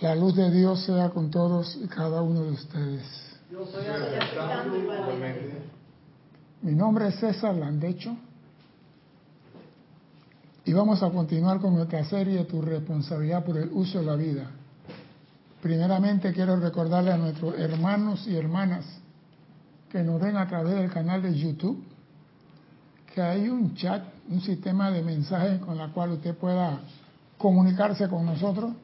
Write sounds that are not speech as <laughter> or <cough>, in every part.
La luz de Dios sea con todos y cada uno de ustedes. Yo. Mi nombre es César Landecho y vamos a continuar con nuestra serie Tu responsabilidad por el uso de la vida. Primeramente quiero recordarle a nuestros hermanos y hermanas que nos ven a través del canal de YouTube que hay un chat, un sistema de mensajes con la cual usted pueda comunicarse con nosotros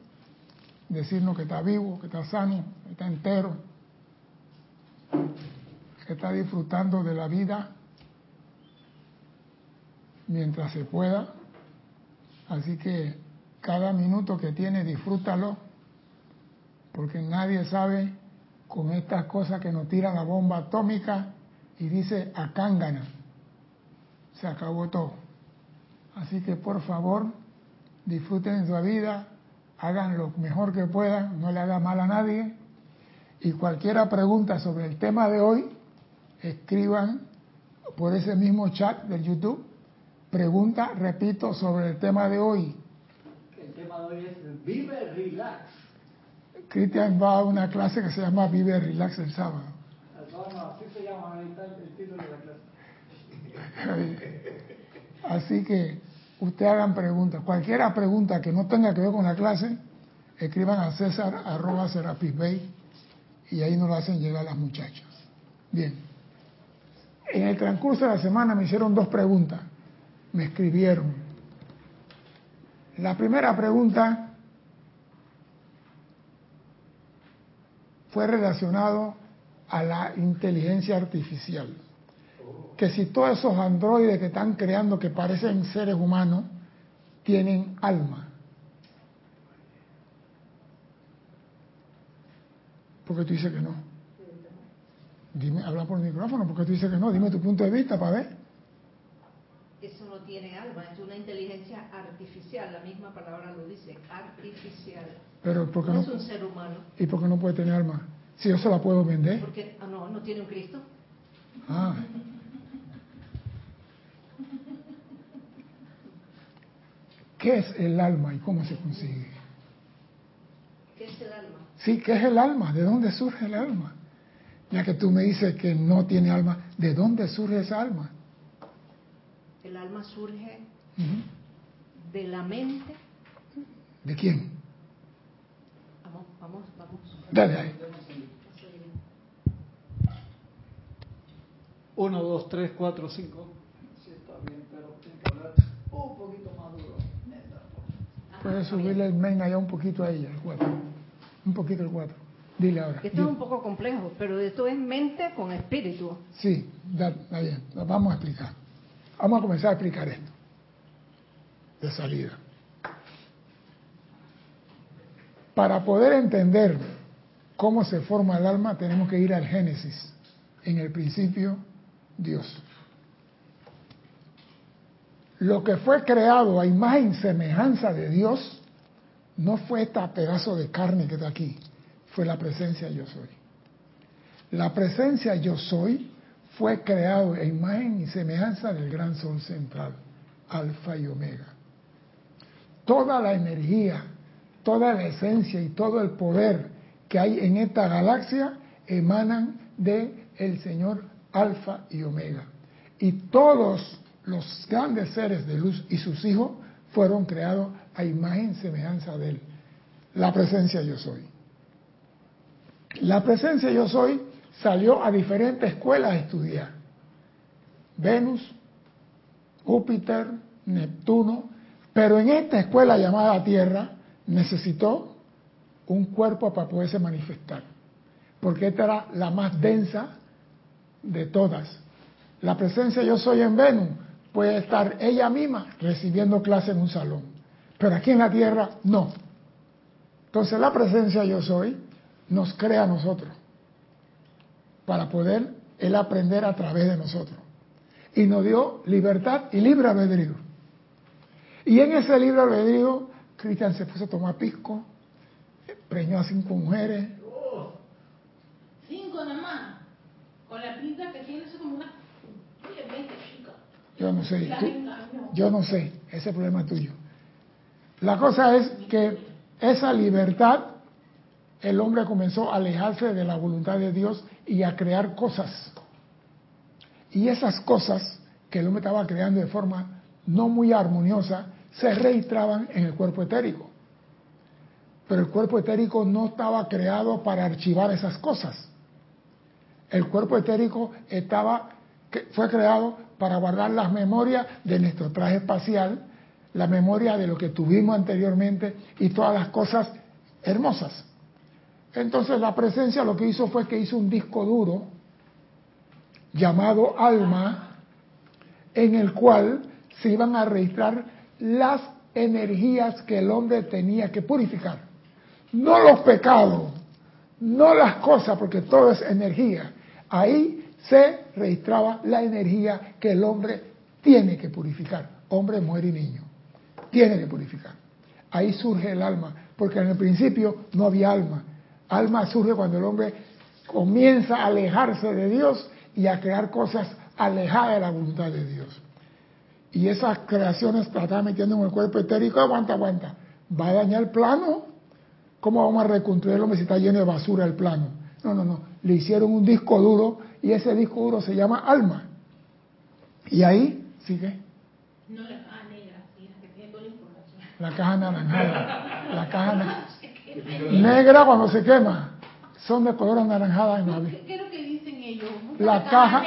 decirnos que está vivo, que está sano, que está entero, que está disfrutando de la vida mientras se pueda. Así que cada minuto que tiene, disfrútalo, porque nadie sabe con estas cosas que nos tiran la bomba atómica y dice acángana. Se acabó todo. Así que por favor, disfruten su vida, hagan lo mejor que puedan, no le hagan mal a nadie. Y cualquiera pregunta sobre el tema de hoy, escriban por ese mismo chat del YouTube. Pregunta, repito, sobre el tema de hoy. El tema de hoy es Vive Relax. Cristian va a una clase que se llama Vive Relax el sábado. así se llama el título de la clase. <laughs> Así que usted hagan preguntas. Cualquiera pregunta que no tenga que ver con la clase, escriban a César arroba Bay y ahí nos lo hacen llegar las muchachas. Bien. En el transcurso de la semana me hicieron dos preguntas. Me escribieron. La primera pregunta fue relacionado a la inteligencia artificial que si todos esos androides que están creando que parecen seres humanos tienen alma. ¿Por qué tú dices que no? Dime, habla por el micrófono, ¿por qué tú dices que no? Dime tu punto de vista para ver. Eso no tiene alma, es una inteligencia artificial, la misma palabra lo dice, artificial. Pero ¿por qué no, no es un ser humano. ¿Y por qué no puede tener alma? Si yo se la puedo vender. Porque ah, no, no tiene un Cristo. Ah. ¿Qué es el alma y cómo se consigue? ¿Qué es el alma? Sí, ¿qué es el alma? ¿De dónde surge el alma? Ya que tú me dices que no tiene alma, ¿de dónde surge esa alma? El alma surge de la mente. ¿De quién? Vamos, vamos, vamos. Dale ahí. Uno, dos, tres, cuatro, cinco. Sí, está bien, pero tiene que hablar un poquito más duro. Puedes subirle el main allá un poquito a ella, el 4. Un poquito el 4. Dile ahora. Esto es un poco complejo, pero esto es mente con espíritu. Sí, está bien. Lo vamos a explicar. Vamos a comenzar a explicar esto. De salida. Para poder entender cómo se forma el alma, tenemos que ir al Génesis. En el principio, Dios. Lo que fue creado a imagen y semejanza de Dios no fue este pedazo de carne que está aquí, fue la presencia yo soy. La presencia yo soy fue creado a imagen y semejanza del gran sol central, alfa y omega. Toda la energía, toda la esencia y todo el poder que hay en esta galaxia emanan de el Señor alfa y omega. Y todos los grandes seres de luz y sus hijos fueron creados a imagen y semejanza de él. La presencia yo soy. La presencia yo soy salió a diferentes escuelas a estudiar. Venus, Júpiter, Neptuno, pero en esta escuela llamada Tierra necesitó un cuerpo para poderse manifestar, porque esta era la más densa de todas. La presencia yo soy en Venus puede estar ella misma recibiendo clase en un salón, pero aquí en la tierra no. Entonces la presencia yo soy nos crea a nosotros para poder él aprender a través de nosotros. Y nos dio libertad y libre albedrío. Y en ese libre albedrío, Cristian se puso a tomar pisco, preñó a cinco mujeres. cinco nada más. Con la pinta que tiene, eso como una yo no sé, yo no sé, ese problema es tuyo. La cosa es que esa libertad el hombre comenzó a alejarse de la voluntad de Dios y a crear cosas. Y esas cosas que el hombre estaba creando de forma no muy armoniosa se registraban en el cuerpo etérico. Pero el cuerpo etérico no estaba creado para archivar esas cosas. El cuerpo etérico estaba, fue creado para guardar las memorias de nuestro traje espacial, la memoria de lo que tuvimos anteriormente y todas las cosas hermosas. Entonces la presencia lo que hizo fue que hizo un disco duro llamado alma, en el cual se iban a registrar las energías que el hombre tenía que purificar. No los pecados, no las cosas, porque todo es energía. Ahí se registraba la energía que el hombre tiene que purificar. Hombre, mujer y niño. Tiene que purificar. Ahí surge el alma, porque en el principio no había alma. Alma surge cuando el hombre comienza a alejarse de Dios y a crear cosas alejadas de la voluntad de Dios. Y esas creaciones está metiendo en el cuerpo etérico, aguanta, aguanta. ¿Va a dañar el plano? ¿Cómo vamos a reconstruirlo si está lleno de basura el plano? No, no, no. Le hicieron un disco duro y ese disco duro se llama alma. Y ahí sigue. No, la caja negra, sí, la que tiene toda la información. La caja naranjada. <laughs> La caja negra cuando se quema. Son de color anaranjada en la ¿Qué es lo que dicen ellos? La, caja,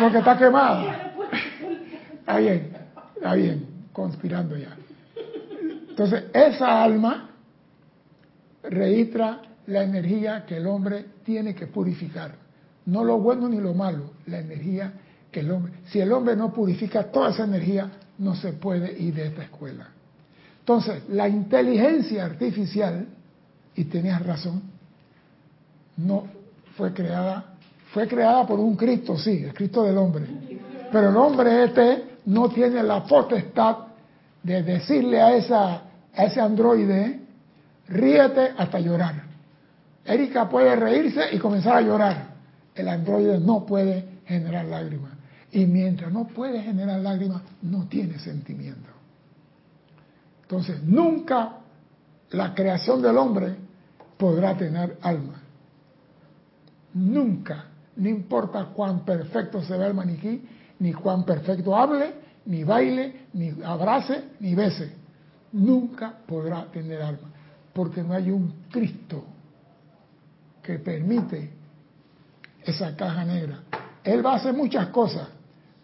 porque está quemada. Está bien, está bien, conspirando ya. Entonces, esa alma registra la energía que el hombre tiene que purificar. No lo bueno ni lo malo, la energía que el hombre... Si el hombre no purifica toda esa energía, no se puede ir de esta escuela. Entonces, la inteligencia artificial, y tenías razón, no fue creada, fue creada por un Cristo, sí, el Cristo del hombre. Pero el hombre este no tiene la potestad de decirle a, esa, a ese androide, ríete hasta llorar. Erika puede reírse y comenzar a llorar. El androide no puede generar lágrimas. Y mientras no puede generar lágrimas, no tiene sentimiento. Entonces, nunca la creación del hombre podrá tener alma. Nunca, no importa cuán perfecto se ve el maniquí, ni cuán perfecto hable, ni baile, ni abrace, ni bese. Nunca podrá tener alma, porque no hay un Cristo que permite esa caja negra. Él va a hacer muchas cosas,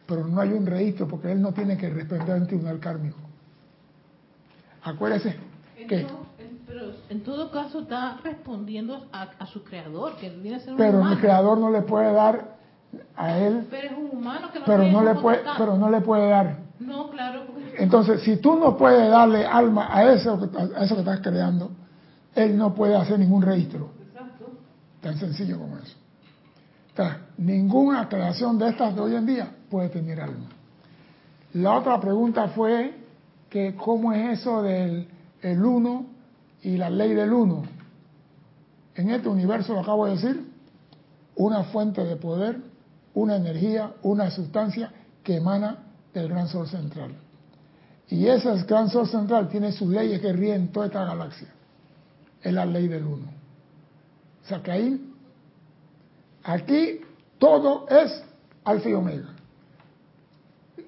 pero no hay un registro porque él no tiene que responder ante un kármico. Acuérdese que... pero en todo caso está respondiendo a, su creador, que viene a ser un Pero el creador no le puede dar a él. Pero es un humano que no pero no le puede, pero no le puede dar. No, claro. Entonces, si tú no puedes darle alma a eso, a eso que estás creando, él no puede hacer ningún registro. Exacto. Tan sencillo como eso. Ninguna creación de estas de hoy en día puede tener alma. La otra pregunta fue que cómo es eso del el uno y la ley del uno. En este universo, lo acabo de decir, una fuente de poder una energía, una sustancia que emana del gran sol central. Y ese gran sol central tiene sus leyes que ríen toda esta galaxia. Es la ley del uno. O sea que ahí, aquí todo es alfa y omega.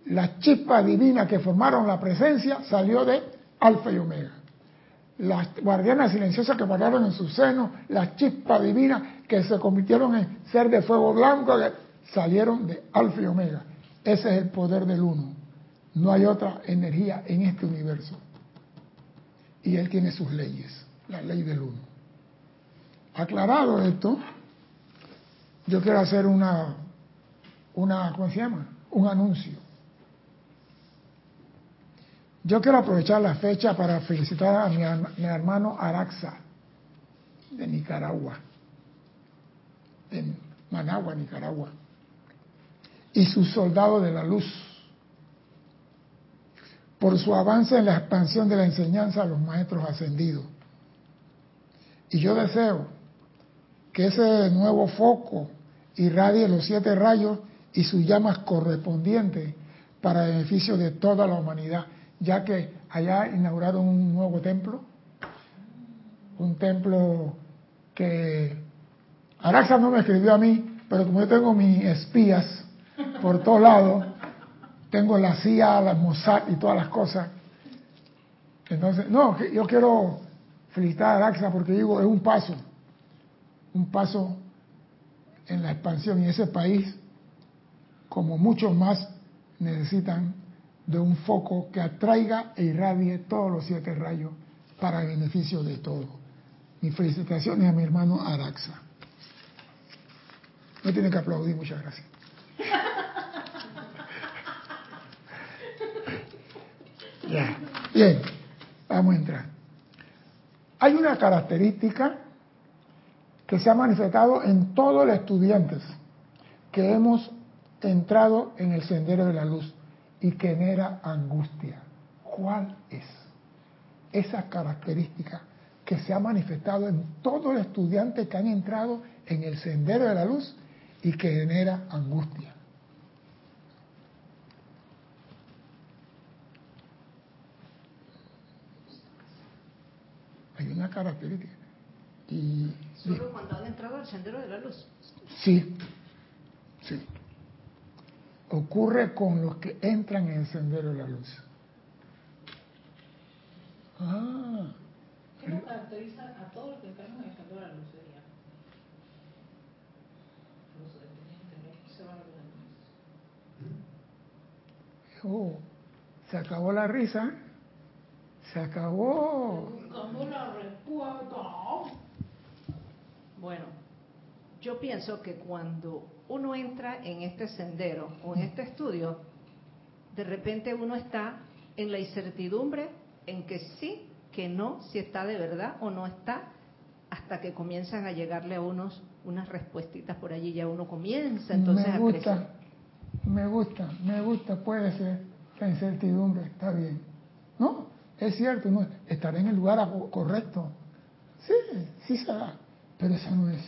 La chispa divina que formaron la presencia salió de alfa y omega. Las guardianas silenciosas que guardaron en su seno, la chispa divina que se convirtieron en ser de fuego blanco, salieron de alfa y omega. Ese es el poder del uno. No hay otra energía en este universo. Y él tiene sus leyes, la ley del uno. Aclarado esto, yo quiero hacer una, una, ¿cómo se llama? Un anuncio. Yo quiero aprovechar la fecha para felicitar a mi, mi hermano Araxa, de Nicaragua, de Managua, Nicaragua y sus soldados de la luz, por su avance en la expansión de la enseñanza a los maestros ascendidos. Y yo deseo que ese nuevo foco irradie los siete rayos y sus llamas correspondientes para beneficio de toda la humanidad, ya que allá inauguraron un nuevo templo, un templo que Araxa no me escribió a mí, pero como yo tengo mis espías por todos lados, tengo la CIA, la Mossad y todas las cosas. Entonces, no, yo quiero felicitar a Araxa porque digo, es un paso, un paso en la expansión y ese país, como muchos más, necesitan de un foco que atraiga e irradie todos los siete rayos para el beneficio de todos. Mis felicitaciones a mi hermano Araxa. No tiene que aplaudir, muchas gracias. <laughs> Bien, vamos a entrar. Hay una característica que se ha manifestado en todos los estudiantes que hemos entrado en el sendero de la luz y que genera angustia. ¿Cuál es? Esa característica que se ha manifestado en todos los estudiantes que han entrado en el sendero de la luz y que genera angustia. Hay una característica. Y, Solo cuando han entrado al sendero de la luz. Sí, sí. Ocurre con los que entran en el sendero de la luz. Ah. ¿Qué nos caracteriza a todos los que entramos en el sendero de la luz? Sería? Los detenientes, se van a Oh, se acabó la risa. Se acabó. Bueno, yo pienso que cuando uno entra en este sendero o en este estudio, de repente uno está en la incertidumbre en que sí, que no, si está de verdad o no está, hasta que comienzan a llegarle a unos unas respuestitas por allí, ya uno comienza entonces me a gusta, crecer. me gusta, me gusta, puede ser la incertidumbre, está bien. ¿No? Es cierto, no, estaré en el lugar a- correcto. Sí, sí será, pero esa no es.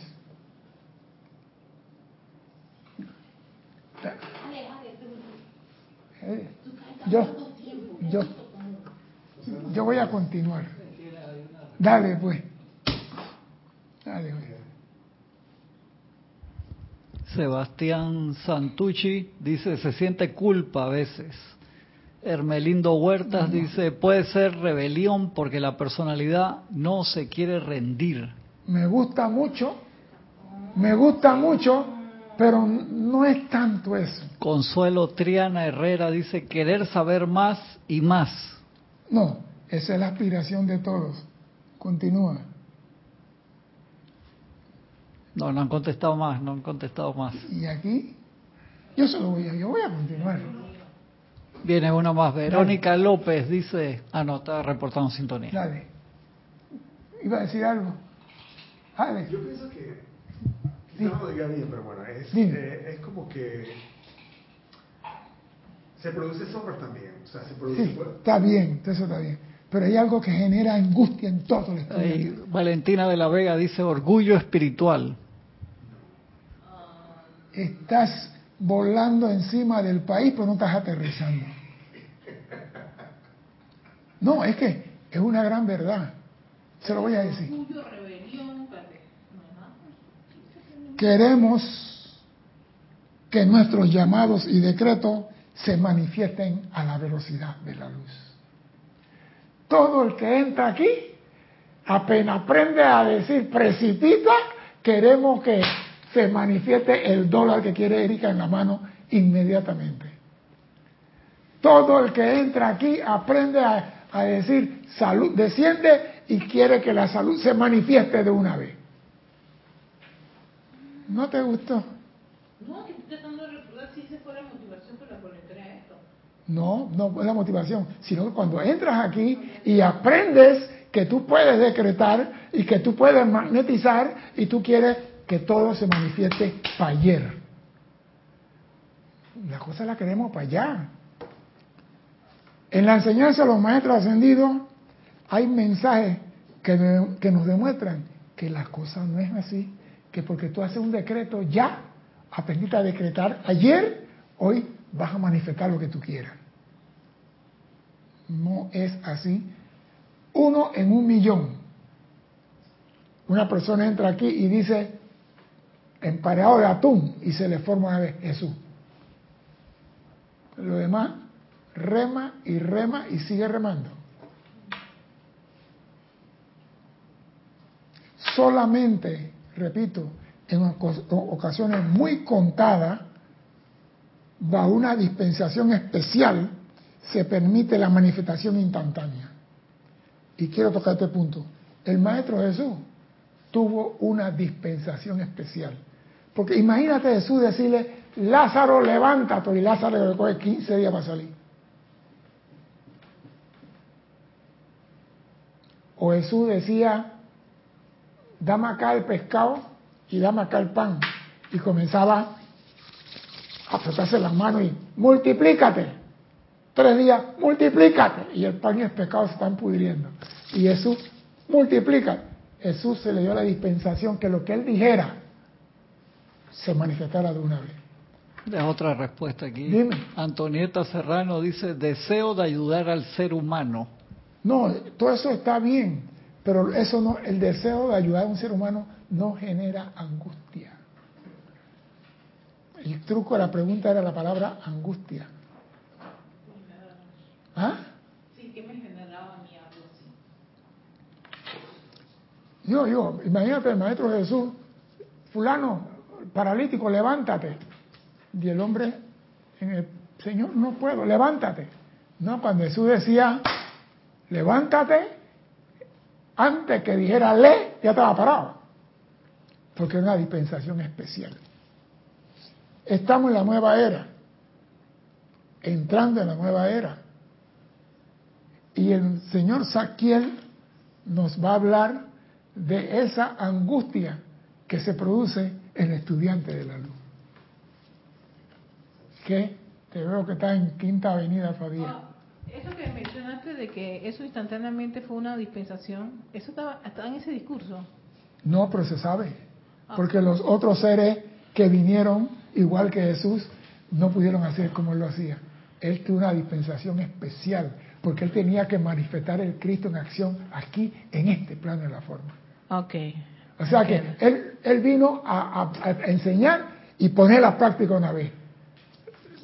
Eh, Yo, yo, yo voy a continuar. Dale, pues. Dale, pues. Sebastián Santucci dice, se siente culpa a veces. Hermelindo Huertas dice, puede ser rebelión porque la personalidad no se quiere rendir. Me gusta mucho, me gusta mucho, pero no es tanto eso. Consuelo Triana Herrera dice, querer saber más y más. No, esa es la aspiración de todos. Continúa. No, no han contestado más, no han contestado más. Y aquí, yo solo voy a, yo voy a continuar. Viene uno más. Verónica López dice, ah, no, está reportando sintonía. Dale. Iba a decir algo. Yo pienso que, quizás no lo diga bien, pero bueno, es, eh, es como que se produce sombra también. O sea, se produce. Sí, está bien, eso está bien. Pero hay algo que genera angustia en todo el estudio. Valentina de la Vega dice, orgullo espiritual. Estás volando encima del país, pero no estás aterrizando. No, es que es una gran verdad. Se lo voy a decir. Orgullo, rebelión, espérate, no es nada. Queremos que nuestros llamados y decretos se manifiesten a la velocidad de la luz. Todo el que entra aquí, apenas aprende a decir precipita, queremos que se manifieste el dólar que quiere Erika en la mano inmediatamente. Todo el que entra aquí aprende a, a decir salud, desciende y quiere que la salud se manifieste de una vez. ¿No te gustó? No, que estoy tratando de recordar si esa fue la motivación por la cual entré a esto. No, no es la motivación, sino que cuando entras aquí y aprendes que tú puedes decretar y que tú puedes magnetizar y tú quieres que todo se manifieste para ayer. La cosa la queremos para allá. En la enseñanza de los maestros ascendidos hay mensajes que, que nos demuestran que las cosas no es así, que porque tú haces un decreto ya, aprendiste a decretar ayer, hoy vas a manifestar lo que tú quieras. No es así. Uno en un millón. Una persona entra aquí y dice empareado de atún y se le forma una vez Jesús. Lo demás, rema y rema y sigue remando. Solamente, repito, en ocasiones muy contadas, bajo una dispensación especial, se permite la manifestación instantánea. Y quiero tocar este punto. El Maestro Jesús tuvo una dispensación especial. Porque imagínate Jesús decirle, Lázaro, levántate, y Lázaro le coge 15 días para salir. O Jesús decía, dame acá el pescado y dame acá el pan. Y comenzaba a frotarse las manos y multiplícate. Tres días, multiplícate. Y el pan y el pescado se están pudriendo. Y Jesús, multiplica. Jesús se le dio la dispensación que lo que él dijera se manifestara de una vez. Es otra respuesta aquí. Dime. Antonieta Serrano dice, deseo de ayudar al ser humano. No, todo eso está bien, pero eso no, el deseo de ayudar a un ser humano no genera angustia. El truco de la pregunta era la palabra angustia. ¿Ah? Sí, que me generaba así. Yo, yo, imagínate el Maestro Jesús, fulano, paralítico, levántate. Y el hombre, en el Señor, no puedo, levántate. No, cuando Jesús decía, levántate, antes que dijera le, ya estaba parado. Porque es una dispensación especial. Estamos en la nueva era, entrando en la nueva era. Y el señor Saquiel nos va a hablar de esa angustia que se produce en el estudiante de la luz. ¿Qué? Te veo que está en Quinta Avenida, Fabián. Ah, eso que mencionaste de que eso instantáneamente fue una dispensación, ¿eso estaba, estaba en ese discurso? No, pero se sabe. Porque los otros seres que vinieron, igual que Jesús, no pudieron hacer como él lo hacía. Él tuvo una dispensación especial, porque él tenía que manifestar el Cristo en acción aquí, en este plano de la forma. Ok. O sea que él, él vino a, a- a enseñar y poner la práctica una vez.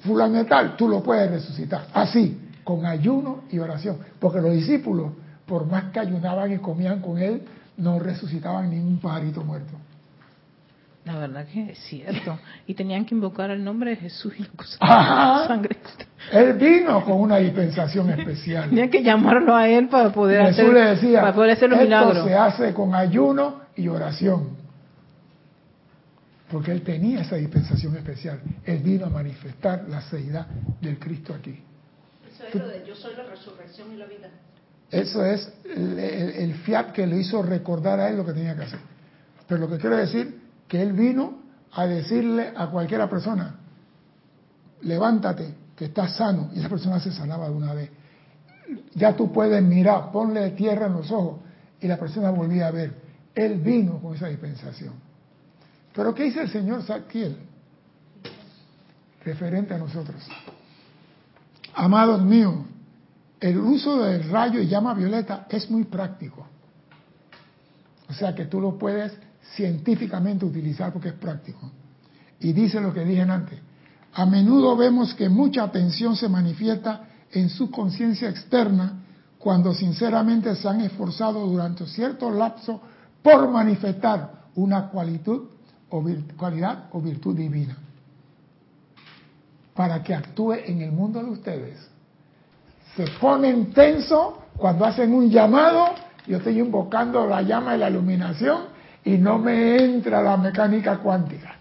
Fulano tal, tú lo puedes resucitar. Así, con ayuno y oración. Porque los discípulos, por más que ayunaban y comían con él, no resucitaban ningún pajarito muerto. La verdad que es cierto. Y tenían que invocar el nombre de Jesús y la. Sangre. Él vino con una dispensación especial. Tenían que llamarlo a él para poder Jesús hacer, le decía, para poder hacer los esto milagros. se hace con ayuno y oración. Porque él tenía esa dispensación especial. Él vino a manifestar la seidad del Cristo aquí. Eso es lo de yo soy la resurrección y la vida. Eso es el, el- el fiat que le hizo recordar a él lo que tenía que hacer. Pero lo que quiero decir, que él vino a decirle a cualquiera persona, levántate, que estás sano, y esa persona se sanaba de una vez. Ya tú puedes mirar, ponle tierra en los ojos, y la persona volvía a ver. Él vino con esa dispensación. Pero ¿qué dice el señor Saquiel? Referente a nosotros. Amados míos, el uso del rayo y llama violeta es muy práctico. O sea que tú lo puedes científicamente utilizar porque es práctico. Y dice lo que dije antes. A menudo vemos que mucha atención se manifiesta en su conciencia externa cuando sinceramente se han esforzado durante cierto lapso por manifestar una cualidad o, vir- cualidad o virtud divina para que actúe en el mundo de ustedes se ponen tenso cuando hacen un llamado, yo estoy invocando la llama de la iluminación y no me entra la mecánica cuántica.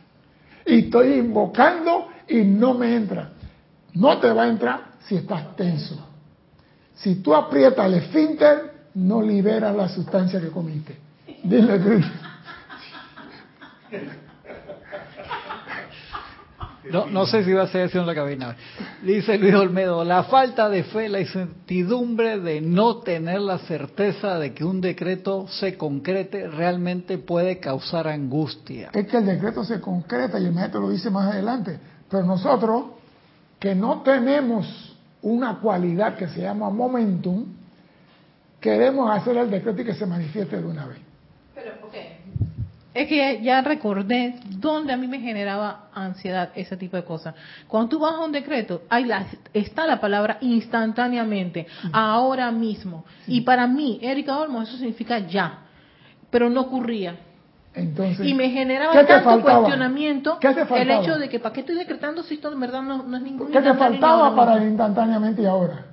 Y estoy invocando y no me entra. No te va a entrar si estás tenso. Si tú aprietas el esfínter, no liberas la sustancia que comiste. Dile, Cris. No, no sé si va a ser así en la cabina. Dice Luis Olmedo, la falta de fe, la incertidumbre de no tener la certeza de que un decreto se concrete realmente puede causar angustia. es que el decreto se concreta y el maestro lo dice más adelante. Pero nosotros, que no tenemos una cualidad que se llama momentum, queremos hacer el decreto y que se manifieste de una vez. Pero, ok, Es que ya recordé dónde a mí me generaba ansiedad ese tipo de cosas. Cuando tú vas a un decreto, hay la, está la palabra instantáneamente, ahora mismo. Y para mí, Erika Olmo, eso significa ya. Pero no ocurría. Entonces, Y me generaba ¿qué te tanto faltaba? cuestionamiento ¿Qué te el hecho de que para qué estoy decretando si esto en verdad no, no es ningún ¿Qué te faltaba para el instantáneamente y ahora?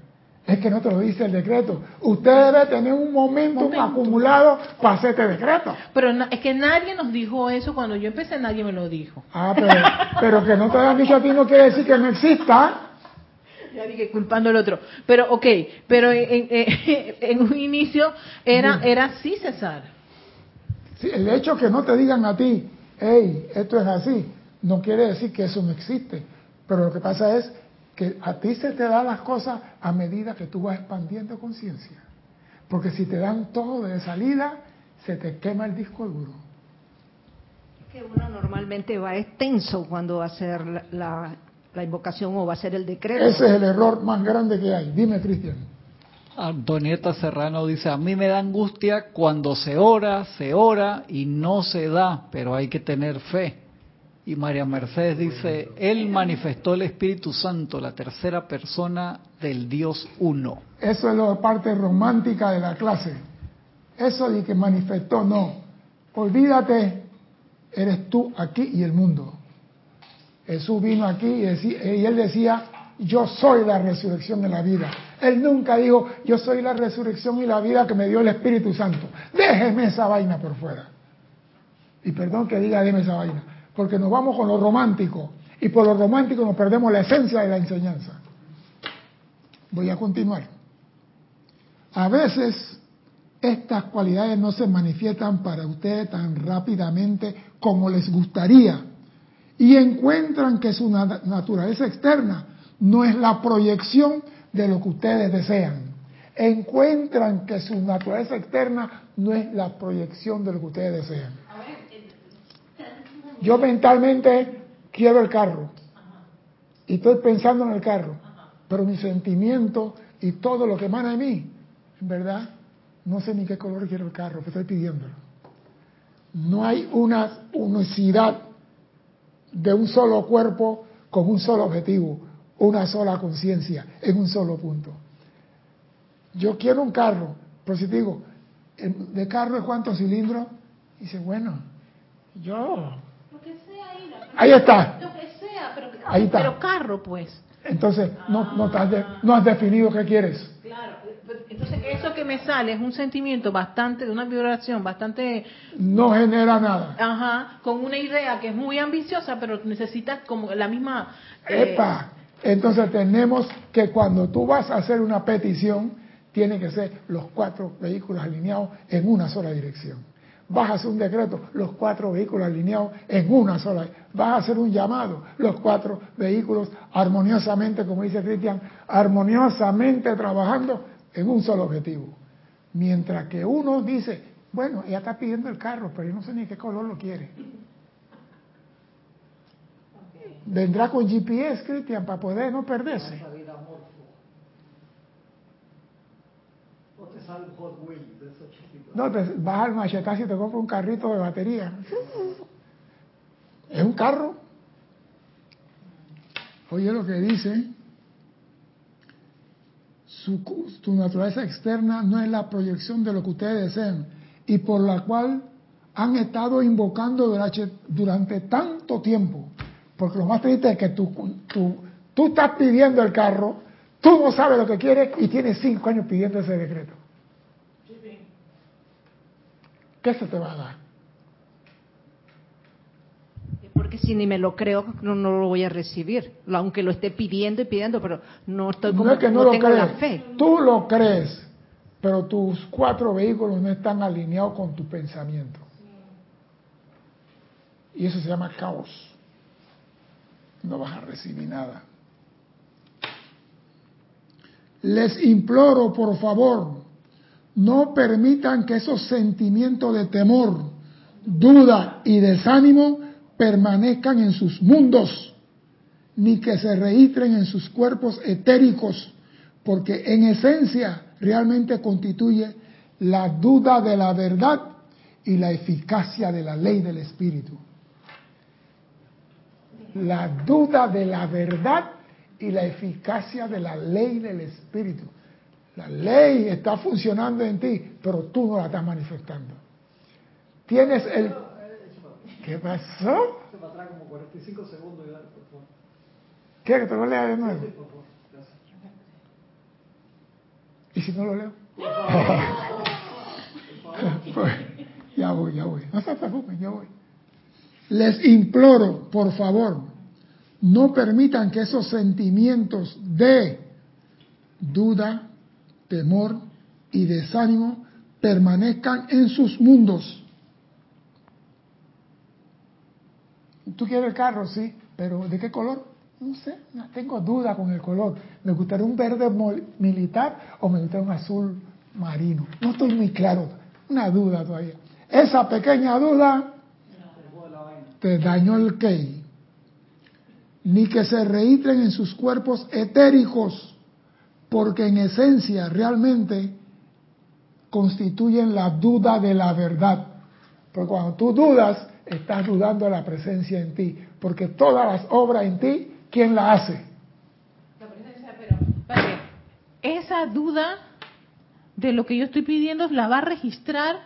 Es que no te lo dice el decreto. Usted debe tener un momento Momento. acumulado para hacer este decreto. Pero es que nadie nos dijo eso cuando yo empecé, nadie me lo dijo. Ah, pero, pero que no te hayan dicho a ti no quiere decir que no exista. Ya dije culpando al otro. Pero, ok, pero en, en- en <laughs> un inicio era, era así, César. Sí, el hecho que no te digan a ti, hey, esto es así, no quiere decir que eso no existe. Pero lo que pasa es que a ti se te dan las cosas a medida que tú vas expandiendo conciencia. Porque si te dan todo de salida, se te quema el disco duro. Es que uno normalmente va extenso cuando va a hacer la, la- la invocación o va a hacer el decreto. Ese es el error más grande que hay. Dime, Cristian. Antonieta Serrano dice, a mí me da angustia cuando se ora, se ora y no se da, pero hay que tener fe. Y María Mercedes dice, Él manifestó el Espíritu Santo, la tercera persona del Dios uno. Eso es la parte romántica de la clase. Eso de que manifestó, no. Olvídate, eres tú aquí y el mundo. Jesús vino aquí y, decía- y él decía, yo soy la resurrección de la vida. Él nunca dijo, yo soy la resurrección y la vida que me dio el Espíritu Santo. Déjeme esa vaina por fuera. Y perdón que diga, déjeme esa vaina. Porque nos vamos con lo romántico. Y por lo romántico nos perdemos la esencia de la enseñanza. Voy a continuar. A veces estas cualidades no se manifiestan para ustedes tan rápidamente como les gustaría y encuentran que su na- naturaleza externa no es la proyección de lo que ustedes desean. Encuentran que su naturaleza externa no es la proyección de lo que ustedes desean. Yo mentalmente quiero el carro y estoy pensando en el carro, pero mi sentimiento y todo lo que emana de mí, en verdad, no sé ni qué color quiero el carro, que estoy pidiéndolo. No hay una unicidad de un solo cuerpo con un solo objetivo, una sola conciencia, en un solo punto. Yo quiero un carro, pero si digo, ¿el- ¿de carro es cuántos cilindros? Dice, bueno, yo. Lo que sea, Ira, pero- Ahí está. Lo que sea, pero, Ahí está. pero carro, pues. Entonces, no, no, has de- no has definido qué quieres. Claro. Entonces, eso que me sale es un sentimiento bastante, de una vibración bastante, No genera nada. ajá, con una idea que es muy ambiciosa, pero necesitas como la misma... eh, Epa. Entonces tenemos que cuando tú vas a hacer una petición, tiene que ser los cuatro vehículos alineados en una sola dirección. Vas a un decreto, los cuatro vehículos alineados en una sola. Vas a hacer un llamado, los cuatro vehículos armoniosamente, como dice Cristian, armoniosamente trabajando en un solo objetivo. Mientras que uno dice, bueno, ella está pidiendo el carro, pero yo no sé ni qué color lo quiere. Vendrá con GPS, Cristian, para poder no perderse. No, te vas al machetazo y te compras un carrito de batería. Es un carro. Oye lo que dice. Su, su naturaleza externa no es la proyección de lo que ustedes desean y por la cual han estado invocando durante, durante tanto tiempo. Porque lo más triste es que tú, tú, tú estás pidiendo el carro, tú no sabes lo que quieres y tienes cinco años pidiendo ese decreto. ¿Qué se te va a dar? Porque si ni me lo creo, no, no lo voy a recibir. Aunque lo esté pidiendo y pidiendo, pero no estoy como No es que no, no lo tengo crees, la fe. tú lo crees, pero tus cuatro vehículos no están alineados con tu pensamiento. Y eso se llama caos. No vas a recibir nada. Les imploro, por favor, no permitan que esos sentimientos de temor, duda y desánimo permanezcan en sus mundos, ni que se registren en sus cuerpos etéricos, porque en esencia realmente constituye la duda de la verdad y la eficacia de la ley del espíritu. La duda de la verdad y la eficacia de la ley del espíritu. La ley está funcionando en ti, pero tú no la estás manifestando. Tienes el... ¿Qué pasó? ¿Quieres que te lo lea de nuevo? ¿Y si no lo leo? <laughs> pues, ya voy, ya voy. No se preocupen, ya voy. Les imploro, por favor, no permitan que esos sentimientos de duda, temor y desánimo permanezcan en sus mundos. Tú quieres el carro, sí, pero ¿de qué color? No sé, tengo duda con el color. Me gustaría un verde militar o me gustaría un azul marino. No estoy muy claro, una duda todavía. Esa pequeña duda te dañó el key. Ni que se reitren en sus cuerpos etéricos porque en esencia realmente constituyen la duda de la verdad. Porque cuando tú dudas, estás dudando de la presencia en ti, porque todas las obras en ti, ¿quién la hace? La presencia, pero vale, esa duda de lo que yo estoy pidiendo la va a registrar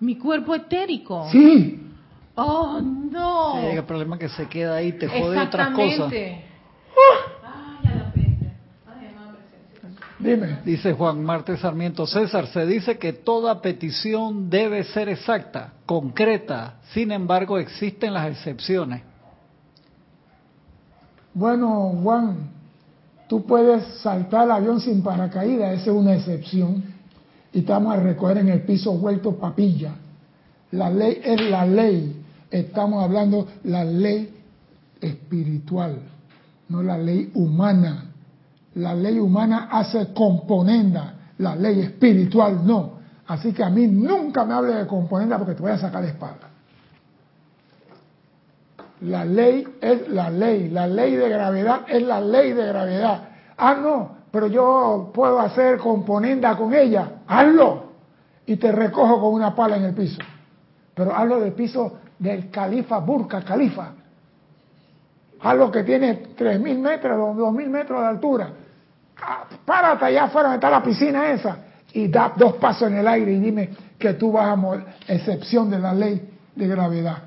mi cuerpo etérico. Sí. Oh, no. Sí, el problema es que se queda ahí, te jode otras cosas. Exactamente. ¡Ah! Dime. Dice Juan Marte Sarmiento César, se dice que toda petición debe ser exacta, concreta, sin embargo existen las excepciones. Bueno, Juan, tú puedes saltar el avión sin paracaídas, esa es una excepción, y estamos a recoger en el piso vuelto papilla. La ley es la ley, estamos hablando la ley espiritual, no la ley humana la ley humana hace componenda, la ley espiritual no. Así que a mí nunca me hable de componenda porque te voy a sacar la espalda. La ley es la ley, la ley de gravedad es la ley de gravedad. Ah, no, pero yo puedo hacer componenda con ella, hazlo. Y te recojo con una pala en el piso. Pero hazlo del piso del califa Burka Califa. Hazlo que tiene 3.000 metros, 2.000 metros de altura párate allá afuera está la piscina esa y da dos pasos en el aire y dime que tú vas a morir, excepción de la ley de gravedad.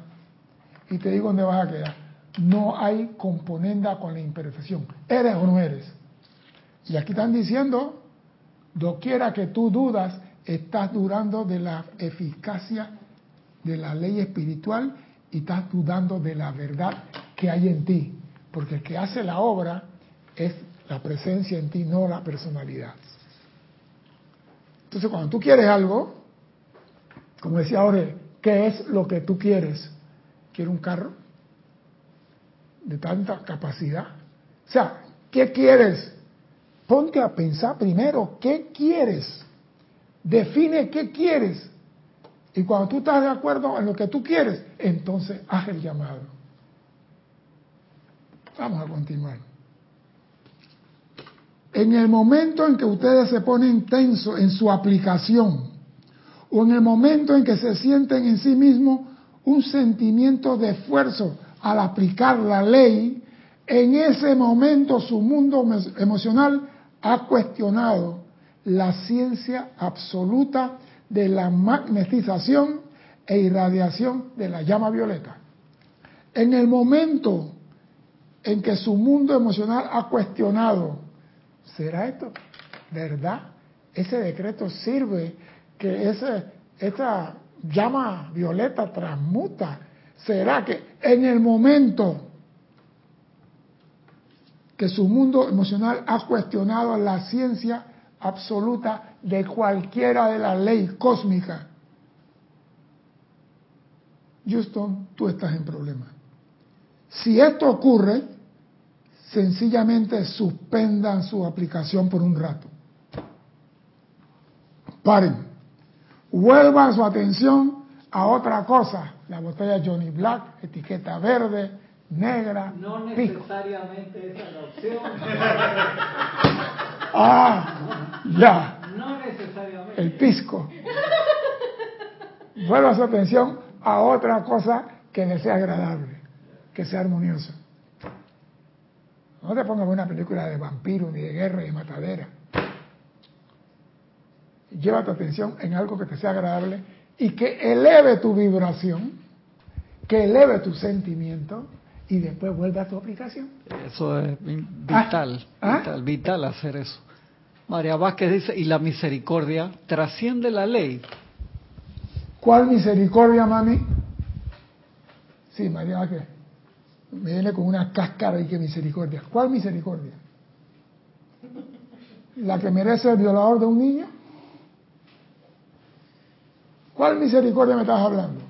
Y te digo dónde vas a quedar. No hay componenda con la imperfección. Eres o no eres. Y aquí están diciendo, doquiera que tú dudas, estás dudando de la eficacia de la ley espiritual y estás dudando de la verdad que hay en ti. Porque el que hace la obra es la presencia en ti, no la personalidad. Entonces, cuando tú quieres algo, como decía Jorge, ¿qué es lo que tú quieres? Quiero un carro de tanta capacidad. O sea, ¿qué quieres? Ponte a pensar primero, ¿qué quieres? Define qué quieres. Y cuando tú estás de acuerdo en lo que tú quieres, entonces haz el llamado. Vamos a continuar. En el momento en que ustedes se ponen tenso en su aplicación o en el momento en que se sienten en sí mismos un sentimiento de esfuerzo al aplicar la ley, en ese momento su mundo emocional ha cuestionado la ciencia absoluta de la magnetización e irradiación de la llama violeta. En el momento en que su mundo emocional ha cuestionado ¿será esto verdad? Ese decreto sirve, que esa llama violeta transmuta. ¿Será que en el momento que su mundo emocional ha cuestionado la ciencia absoluta de cualquiera de las leyes cósmicas, Houston, tú estás en problema. Si esto ocurre, sencillamente suspendan su aplicación por un rato. Paren. Vuelvan su atención a otra cosa. La botella Johnny Black, etiqueta verde, negra. No necesariamente esa es la opción. <laughs> ah, ya. No necesariamente. El pisco. Vuelva su atención a otra cosa que le sea agradable, que sea armoniosa. No te pongas una película de vampiros, ni de guerra, ni de matadera. Lleva tu atención en algo que te sea agradable y que eleve tu vibración, que eleve tu sentimiento y después vuelve a tu aplicación. Eso es vital, ¿Ah? vital, vital hacer eso. María Vázquez dice, y la misericordia trasciende la ley. ¿Cuál misericordia, mami? Sí, María Vázquez. Me viene con una cáscara y que misericordia. ¿Cuál misericordia? ¿La que merece el violador de un niño? ¿Cuál misericordia me estás hablando?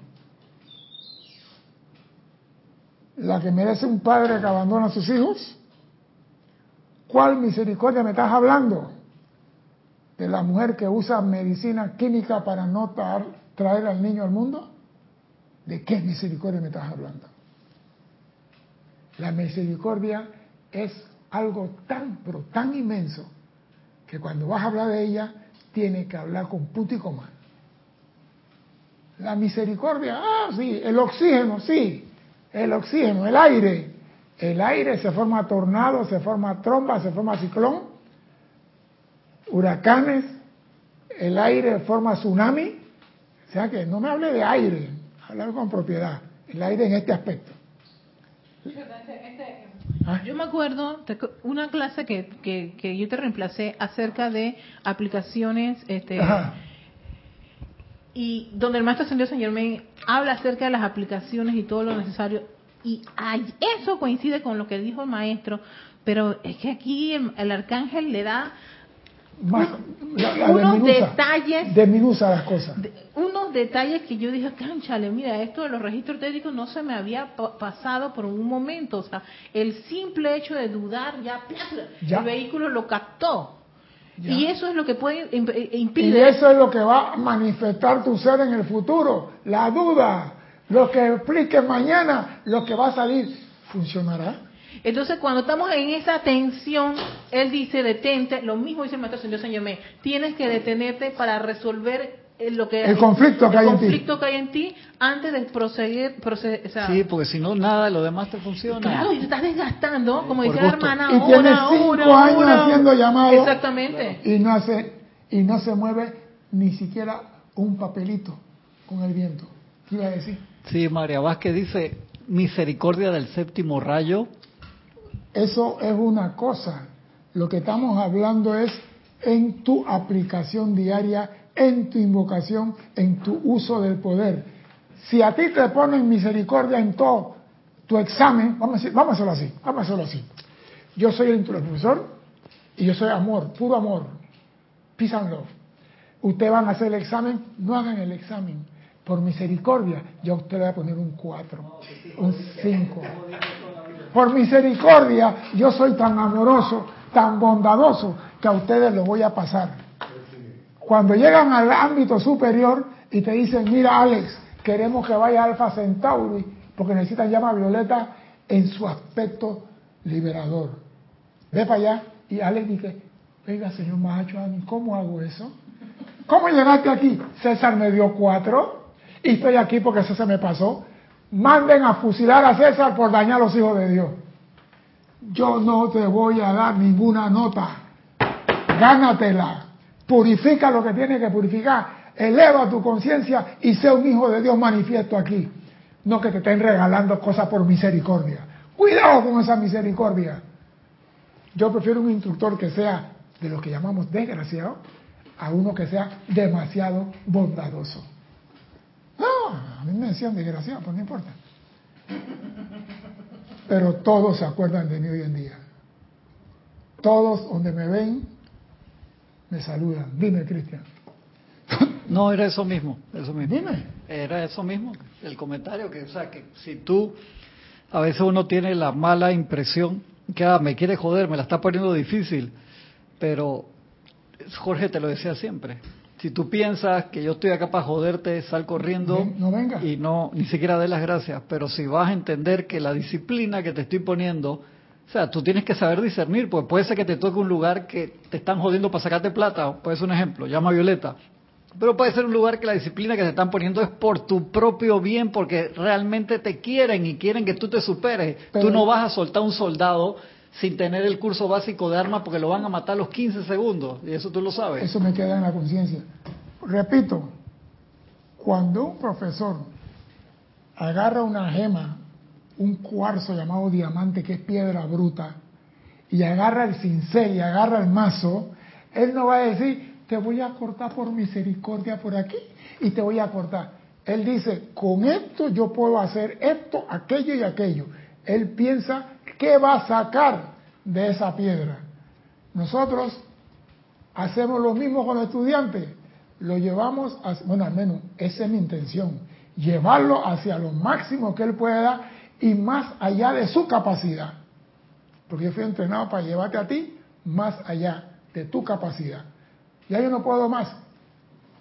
¿La que merece un padre que abandona a sus hijos? ¿Cuál misericordia me estás hablando? ¿De la mujer que usa medicina química para no tra- traer al niño al mundo? ¿De qué misericordia me estás hablando? La misericordia es algo tan, pero tan inmenso, que cuando vas a hablar de ella, tienes que hablar con punto y coma. La misericordia, ah, sí, el oxígeno, sí, el oxígeno, el aire. El aire se forma tornado, se forma tromba, se forma ciclón, huracanes, el aire forma tsunami. O sea que no me hable de aire, hablar con propiedad. El aire en este aspecto. Ah. Yo me acuerdo una clase que, que, que yo te reemplacé acerca de aplicaciones, este, Ajá. y donde el maestro Ascendido Señor me habla acerca de las aplicaciones y todo lo necesario. Y ay, eso coincide con lo que dijo el maestro, pero es que aquí el, el arcángel le da Más, la- la unos detalles desmenuza las cosas. de- unos detalles que yo dije, cánchale, mira, esto de los registros técnicos no se me había pa- pasado por un momento. O sea, el simple hecho de dudar ya. Ya. el vehículo lo captó. Ya. Y eso es lo que puede imp- eh, Y impide. eso es lo que va a manifestar tu ser en el futuro, la duda, lo que explique mañana, lo que va a salir, ¿funcionará? Entonces, cuando estamos en esa tensión, él dice, detente, lo mismo dice el maestro Señor Señor Me, tienes que detenerte para resolver eh, lo que El conflicto que el hay en ti. conflicto que hay en ti antes de proseguir, proceder, o sea, Sí, porque si no, nada de lo demás te funciona. Claro, y te estás desgastando, como por dice la hermana, Y hora, tienes cinco hora, años hora. haciendo llamados. Exactamente. Y no hace, y no se mueve ni siquiera un papelito con el viento. ¿Qué iba a decir? Sí, María Vázquez dice, misericordia del séptimo rayo. Eso es una cosa. Lo que estamos hablando es en tu aplicación diaria, en tu invocación, en tu uso del poder. Si a ti te ponen misericordia en todo tu examen, vamos a, vamos a hacerlo así, vamos a hacerlo así. Yo soy el profesor y yo soy amor, puro amor, peace and love. Ustedes van a hacer el examen, no hagan el examen. Por misericordia, yo a usted le voy a poner un 4, un 5. Por misericordia, yo soy tan amoroso, tan bondadoso, que a ustedes lo voy a pasar. Cuando llegan al ámbito superior y te dicen, mira Alex, queremos que vaya Alfa Centauri, porque necesitan llama violeta en su aspecto liberador. Ve para allá y Alex dice, venga señor Mahacho, ¿cómo hago eso? ¿Cómo llegaste aquí? César me dio cuatro y estoy aquí porque César me pasó. Manden a fusilar a César por dañar a los hijos de Dios. Yo no te voy a dar ninguna nota. Gánatela. Purifica lo que tienes que purificar. Eleva tu conciencia y sé un hijo de Dios manifiesto aquí. No que te estén regalando cosas por misericordia. Cuidado con esa misericordia. Yo prefiero un instructor que sea de lo que llamamos desgraciado a uno que sea demasiado bondadoso. No, a mí me decían desgraciado, pues no importa. Pero todos se acuerdan de mí hoy en día. Todos donde me ven me saludan. Dime, Cristian. No, era eso mismo, eso mismo. Dime. Era eso mismo, el comentario que, o sea, que si tú, a veces uno tiene la mala impresión que, ah, me quiere joder, me la está poniendo difícil, pero Jorge te lo decía siempre. Si tú piensas que yo estoy acá para joderte, sal corriendo Ven, no venga. y no ni siquiera dé las gracias. Pero si vas a entender que la disciplina que te estoy poniendo, o sea, tú tienes que saber discernir, porque puede ser que te toque un lugar que te están jodiendo para sacarte plata, puede ser un ejemplo, llama a Violeta. Pero puede ser un lugar que la disciplina que te están poniendo es por tu propio bien, porque realmente te quieren y quieren que tú te superes. Pero- tú no vas a soltar un soldado sin tener el curso básico de armas porque lo van a matar los 15 segundos. Y eso tú lo sabes. Eso me queda en la conciencia. Repito, cuando un profesor agarra una gema, un cuarzo llamado diamante, que es piedra bruta, y agarra el cincel y agarra el mazo, él no va a decir, te voy a cortar por misericordia por aquí y te voy a cortar. Él dice, con esto yo puedo hacer esto, aquello y aquello. Él piensa, ¿qué va a sacar de esa piedra? Nosotros hacemos lo mismo con los estudiantes. Lo llevamos, a- bueno, al menos esa es mi intención, llevarlo hacia lo máximo que él pueda y más allá de su capacidad. Porque yo fui entrenado para llevarte a ti más allá de tu capacidad. Ya yo no puedo más.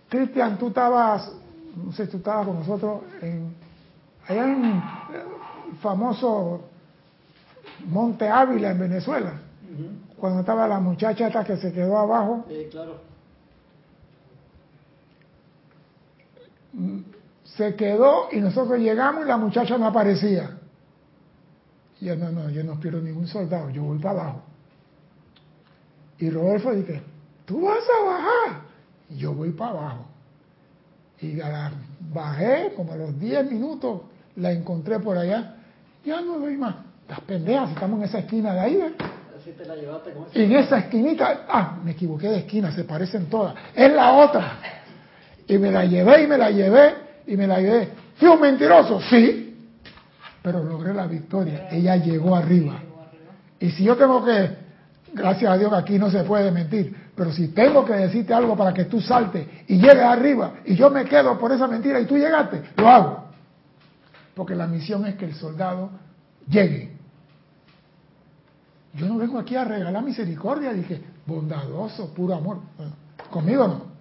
Cristian, tú estabas, no sé, tú estabas con nosotros en, allá en el famoso Monte Ávila en Venezuela, cuando estaba la muchacha esta que se quedó abajo. claro. se quedó y nosotros llegamos y la muchacha no aparecía. Y yo, no, no, yo no quiero ningún soldado, yo voy para abajo. Y Rodolfo dice, tú vas a bajar. Y yo voy para abajo. Y la- bajé, como a los 10 minutos, la encontré por allá. Ya no doy más. Las pendejas, estamos en esa esquina de ahí, ¿ves? Así te la llevaste con Y en esa esquinita, ah, me equivoqué de esquina, se parecen todas. Es la otra. Y me la llevé y me la llevé y me la llevé. ¿Fui un mentiroso? Sí. Pero logré la victoria. Ella llegó arriba. Y si yo tengo que, gracias a Dios que aquí no se puede mentir, pero si tengo que decirte algo para que tú saltes y llegues arriba y yo me quedo por esa mentira y tú llegaste, lo hago. Porque la misión es que el soldado llegue. Yo no vengo aquí a regalar misericordia, dije, bondadoso, puro amor. Bueno, conmigo no.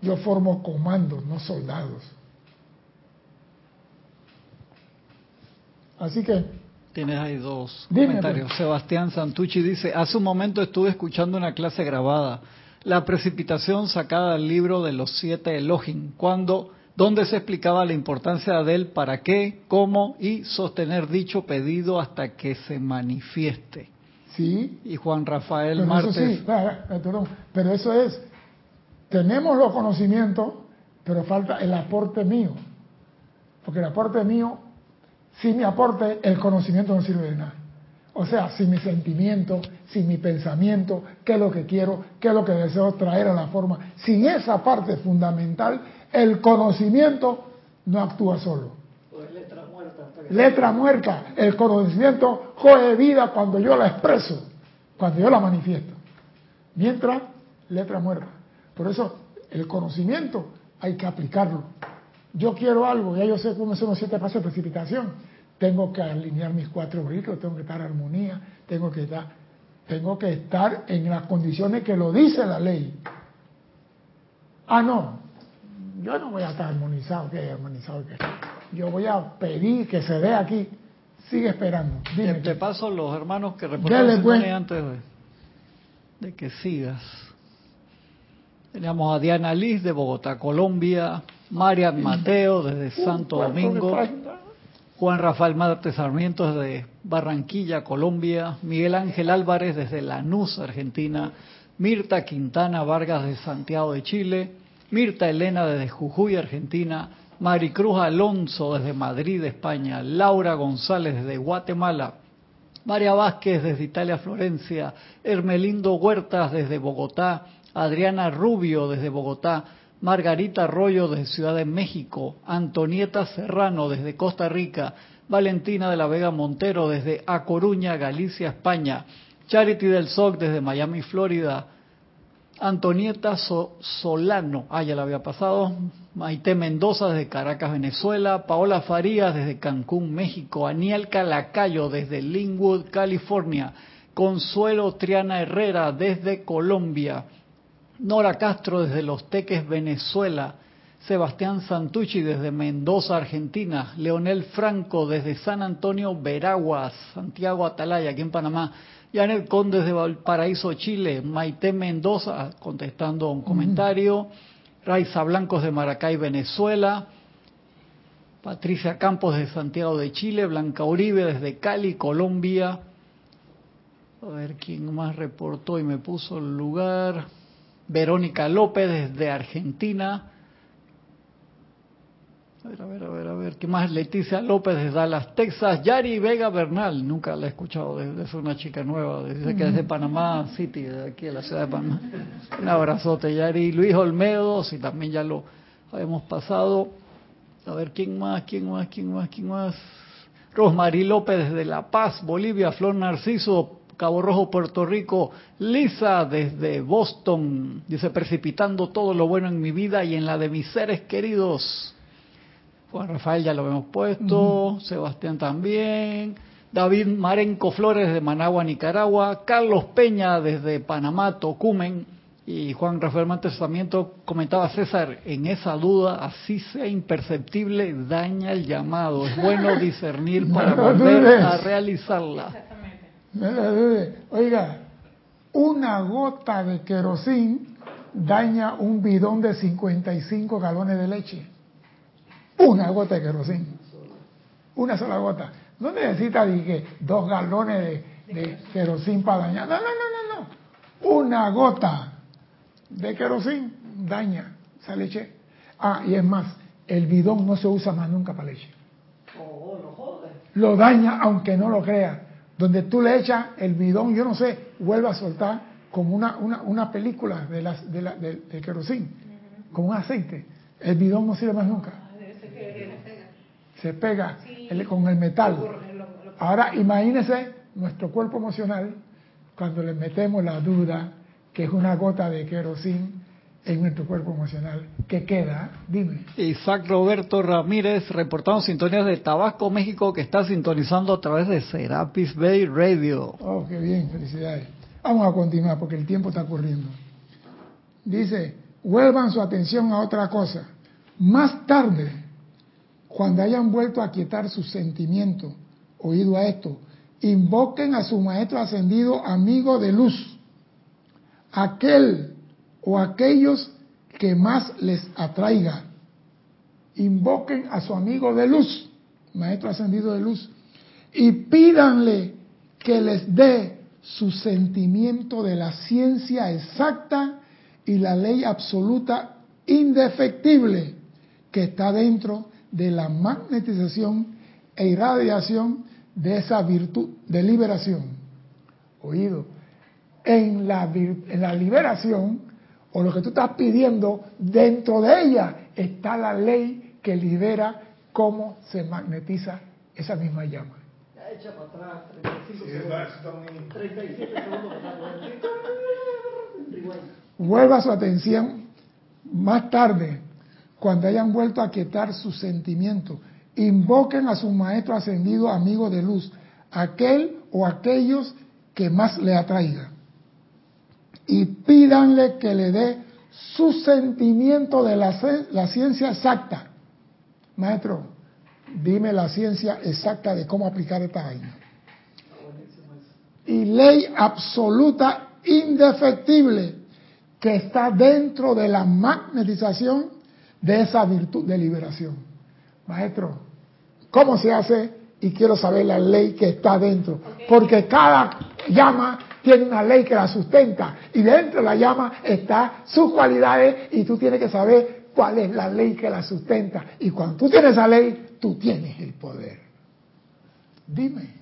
Yo formo comandos, no soldados. Así que, Tienes ahí dos Dime, comentarios. pues. Sebastián Santucci dice, hace un momento estuve escuchando una clase grabada, la precipitación sacada del libro de los siete Elohim, cuando, donde se explicaba la importancia del para qué, cómo y sostener dicho pedido hasta que se manifieste. sí, Y Juan Rafael pero Martes, eso sí, ah, perdón, pero eso es, tenemos los conocimientos, pero falta el aporte mío. Porque el aporte mío, sin mi aporte, el conocimiento no sirve de nada. O sea, sin mi sentimiento, sin mi pensamiento, qué es lo que quiero, qué es lo que deseo traer a la forma. Sin esa parte fundamental, el conocimiento no actúa solo. Letra muerta, el conocimiento coge vida cuando yo la expreso, cuando yo la manifiesto. Mientras, letra muerta. Por eso, el conocimiento hay que aplicarlo. Yo quiero algo, ya yo sé cómo son los siete pasos de precipitación. Tengo que alinear mis cuatro brillos, tengo que estar en armonía, tengo que estar, tengo que estar en las condiciones que lo dice la ley. Ah, no, yo no voy a estar armonizado, que armonizado que yo voy a pedir que se dé aquí. Sigue esperando. Dime. te, te paso los hermanos que reportaron pues. antes de, de que sigas. Teníamos a Diana Liz de Bogotá, Colombia, Marian Mateo desde Santo Cuarto de Domingo. Juan Rafael Marte Sarmiento desde Barranquilla, Colombia, Miguel Ángel Álvarez desde Lanús, Argentina, Mirta Quintana Vargas de Santiago de Chile, Mirta Elena desde Jujuy, Argentina, Maricruz Alonso desde Madrid, España, Laura González desde Guatemala, María Vázquez desde Italia, Florencia, Hermelindo Huertas desde Bogotá, Adriana Rubio desde Bogotá, Margarita Arroyo desde Ciudad de México, Antonieta Serrano desde Costa Rica, Valentina de la Vega Montero desde A Coruña, Galicia, España, Charity del SOC desde Miami, Florida, Antonieta So- Solano, ah, ya la había pasado. Maite Mendoza desde Caracas, Venezuela. Paola Farías desde Cancún, México. Aniel Calacayo desde Linwood, California. Consuelo Triana Herrera desde Colombia. Nora Castro desde Los Teques, Venezuela. Sebastián Santucci desde Mendoza, Argentina. Leonel Franco desde San Antonio, Veraguas, Santiago Atalaya, aquí en Panamá. Janet Conde desde Valparaíso, Chile. Maite Mendoza contestando un comentario. Raiza Blancos de Maracay, Venezuela. Patricia Campos de Santiago de Chile, Blanca Uribe desde Cali, Colombia. A ver quién más reportó y me puso el lugar. Verónica López desde Argentina. A ver, a ver, a ver, a ver. ¿Qué más? Leticia López desde Dallas, Texas. Yari Vega Bernal. Nunca la he escuchado. Es una chica nueva. Dice que es de Panamá City, de aquí de la ciudad de Panamá. Un abrazote, Yari. Luis Olmedo, si también ya lo habíamos pasado. A ver, ¿quién más? ¿Quién más? ¿Quién más? ¿Quién más? Rosmarie López desde La Paz, Bolivia. Flor Narciso, Cabo Rojo, Puerto Rico. Lisa desde Boston. Dice, precipitando todo lo bueno en mi vida y en la de mis seres queridos. Juan Rafael ya lo hemos puesto, Sebastián también, David Marenco Flores de Managua, Nicaragua, Carlos Peña desde Panamá, Tocumen, y Juan Rafael Mantesamiento comentaba César, en esa duda, así sea imperceptible, daña el llamado. Es bueno <laughs> discernir para No lo volver dudes. a realizarla. No la dude. Oiga, una gota de querosín daña un bidón de 55 galones de leche. Una gota de querosín. Una sola gota. No necesita dije, dos galones de, de querosín para dañar. No, no, no, no, no. Una gota de querosín daña esa leche. Ah, y es más, el bidón no se usa más nunca para leche lo daña aunque no lo crea. Donde tú le echas el bidón, yo no sé, vuelve a soltar como una, una, una película de las, de la, del- del querosín, como un aceite. El bidón no sirve más nunca. Se pega el- con el metal. Ahora imagínese nuestro cuerpo emocional cuando le metemos la duda que es una gota de querosín en nuestro cuerpo emocional. ¿Qué queda? Dime. Isaac Roberto Ramírez, reportando sintonías de Tabasco, México, que está sintonizando a través de Serapis Bay Radio. Oh, qué bien, felicidades. Vamos a continuar porque el tiempo está corriendo. Dice, vuelvan su atención a otra cosa. Más tarde, cuando hayan vuelto a quietar sus sentimientos, oído a esto, invoquen a su maestro ascendido, amigo de luz, aquel o aquellos que más les atraiga. Invoquen a su amigo de luz, maestro ascendido de luz, y pídanle que les dé su sentimiento de la ciencia exacta y la ley absoluta indefectible que está dentro de la magnetización e irradiación de esa virtud de liberación. Oído, en la, vir- en la liberación o lo que tú estás pidiendo, dentro de ella está la ley que libera cómo se magnetiza esa misma llama. Vuelva su atención más tarde, cuando hayan vuelto a quietar sus sentimientos. Invoquen a su maestro ascendido, amigo de luz, aquel o aquellos que más le atraiga. Y pídanle que le dé su sentimiento de la, la ciencia exacta. Maestro, dime la ciencia exacta de cómo aplicar esta vaina. Y ley absoluta indefectible que está dentro de la magnetización de esa virtud de liberación. Maestro, ¿cómo se hace? Y quiero saber la ley que está dentro. Porque cada llama tiene una ley que la sustenta. Y dentro de la llama está sus cualidades y tú tienes que saber cuál es la ley que la sustenta. Y cuando tú tienes esa ley, tú tienes el poder. Dime.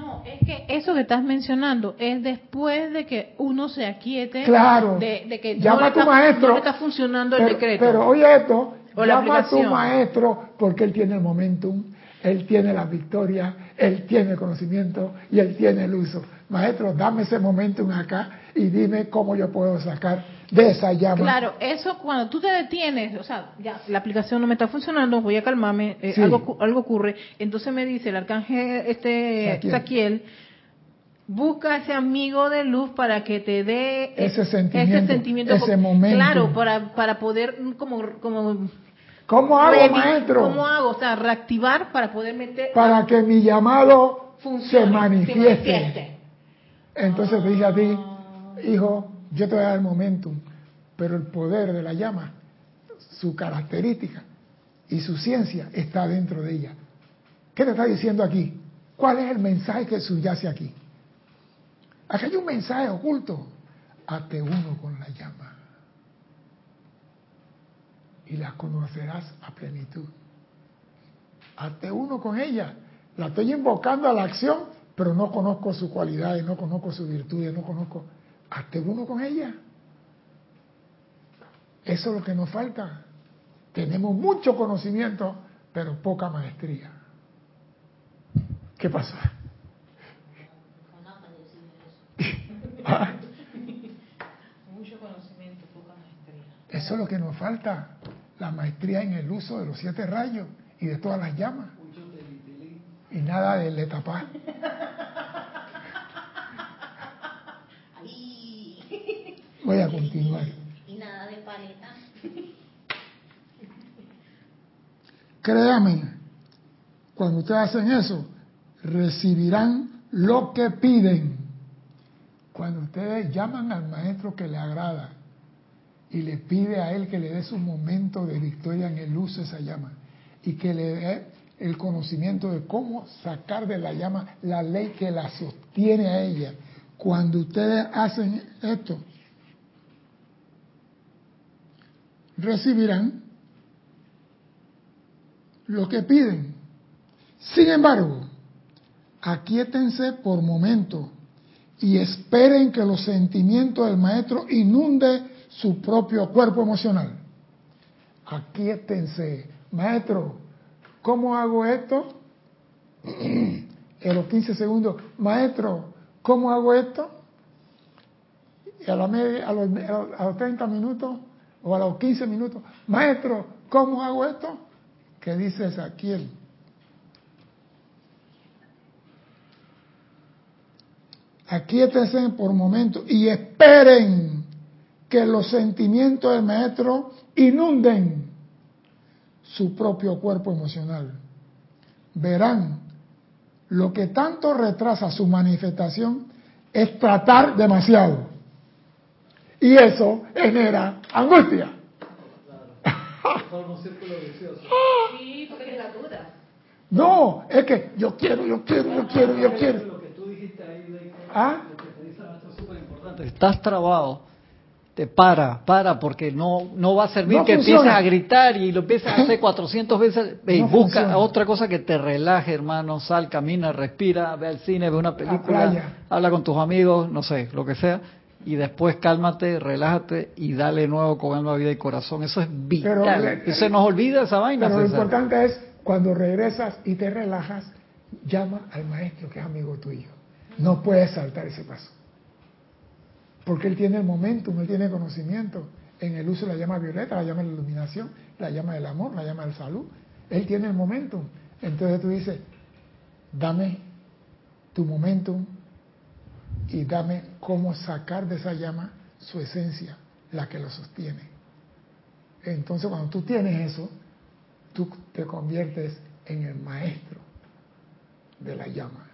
No, es que eso que estás mencionando es después de que uno se aquiete Claro. de, de que Llama no, a tu está, maestro. no está funcionando el pero, decreto. Pero oye esto, O llama a tu maestro porque él tiene el momentum, él tiene la victoria, él tiene el conocimiento y él tiene el uso. Maestro, dame ese momentum acá y dime cómo yo puedo sacar de esa llama. Claro, eso cuando tú te detienes, o sea, ya la aplicación no me está funcionando, voy a calmarme, eh, Sí. algo, algo ocurre, entonces me dice el arcángel este Saquiel. Busca ese amigo de luz para que te dé Ese sentimiento, ese, sentimiento, ese momentum. claro, para para poder como como ¿Cómo hago, maestro? ¿Cómo hago? O sea, reactivar para poder meter Para que mi llamado funcione, se manifieste. manifieste. Entonces ti, hijo, yo te voy a dar el momentum, pero el poder de la llama su característica y su ciencia está dentro de ella. ¿Qué te está diciendo aquí? ¿Cuál es el mensaje que subyace aquí? Aquí hay un mensaje oculto. Hazte uno con la llama. Y la conocerás a plenitud. Hazte uno con ella. La estoy invocando a la acción, pero no conozco sus cualidades, no conozco sus virtudes, no conozco. Hazte uno con ella. Eso es lo que nos falta. Tenemos mucho conocimiento, pero poca maestría. ¿Qué pasa? Mucho conocimiento, poca maestría. Eso es lo que nos falta, la maestría en el uso de los siete rayos y de todas las llamas. Y nada de letapá. <laughs> Voy a continuar. Y nada de paleta. <laughs> Créame, cuando ustedes hacen eso, recibirán lo que piden. Cuando ustedes llaman al maestro que le agrada y le pide a él que le dé su momento de victoria en el uso de esa llama y que le dé el conocimiento de cómo sacar de la llama la ley que la sostiene a ella. Cuando ustedes hacen esto, recibirán lo que piden. Sin embargo, aquíétense por momento y esperen que los sentimientos del maestro inunde su propio cuerpo emocional. Aquíétense, maestro, ¿cómo hago esto? <clears throat> En los 15 segundos, maestro, ¿cómo hago esto? Y a, la media, a, los, a los 30 minutos o a los 15 minutos, maestro, ¿cómo hago esto? ¿Qué dice Ezequiel? Aquíétense por momento y esperen que los sentimientos del maestro inunden su propio cuerpo emocional. Verán, lo que tanto retrasa su manifestación es tratar demasiado. Y eso genera angustia. <laughs> Sí, porque es la duda. No, es que yo quiero, yo quiero, yo quiero, yo quiero. Lo que tú dijiste ahí, de- ¿Ah? lo que te dice la maestra es súper importante. Estás trabado, te para, para, porque no, no va a servir No que funciona. empieces a gritar y lo empieces a hacer 400 veces. No busca funciona. otra cosa que te relaje, hermano. Sal, camina, respira, ve al cine, ve una película, habla con tus amigos, no sé, lo que sea. Y después cálmate, relájate y dale nuevo con alma, vida y corazón. Eso es vital. Pero Y se nos olvida esa vaina. Pero lo César. importante es cuando regresas y te relajas, llama al maestro que es amigo tuyo. No puedes saltar ese paso. Porque él tiene el momentum, él tiene conocimiento en el uso de la llama violeta, la llama de la iluminación, la llama del amor, la llama de la salud. Él tiene el momentum. Entonces tú dices, dame tu momentum y dame cómo sacar de esa llama su esencia, la que lo sostiene. Entonces cuando tú tienes eso, tú te conviertes en el maestro de la llama.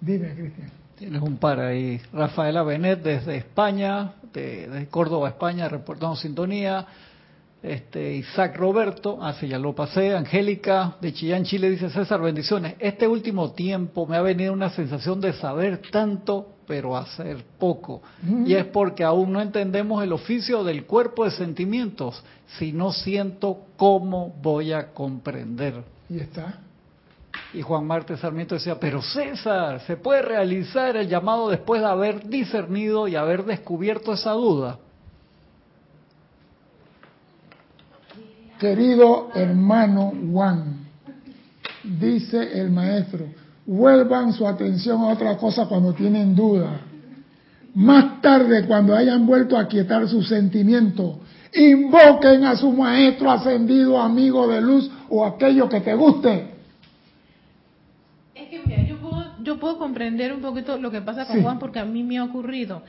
Dime, Cristian. Tienes un par ahí. Rafaela Benet desde España, de, de Córdoba, España, reportando sintonía. Este, Isaac Roberto, así ya lo pasé. Angélica de Chillán, Chile, dice César, bendiciones. Este último tiempo me ha venido una sensación de saber tanto, pero hacer poco. Mm. Y es porque aún no entendemos el oficio del cuerpo de sentimientos. Si no siento, ¿cómo voy a comprender? Y está. Y Juan Marte Sarmiento decía, pero César, ¿se puede realizar el llamado después de haber discernido y haber descubierto esa duda? Querido hermano Juan, dice el maestro, vuelvan su atención a otra cosa cuando tienen duda. Más tarde, cuando hayan vuelto a quietar sus sentimientos, invoquen a su maestro ascendido, amigo de luz o aquello que te guste. Es que mira, yo puedo, yo puedo comprender un poquito lo que pasa con Sí. Juan porque a mí me ha ocurrido.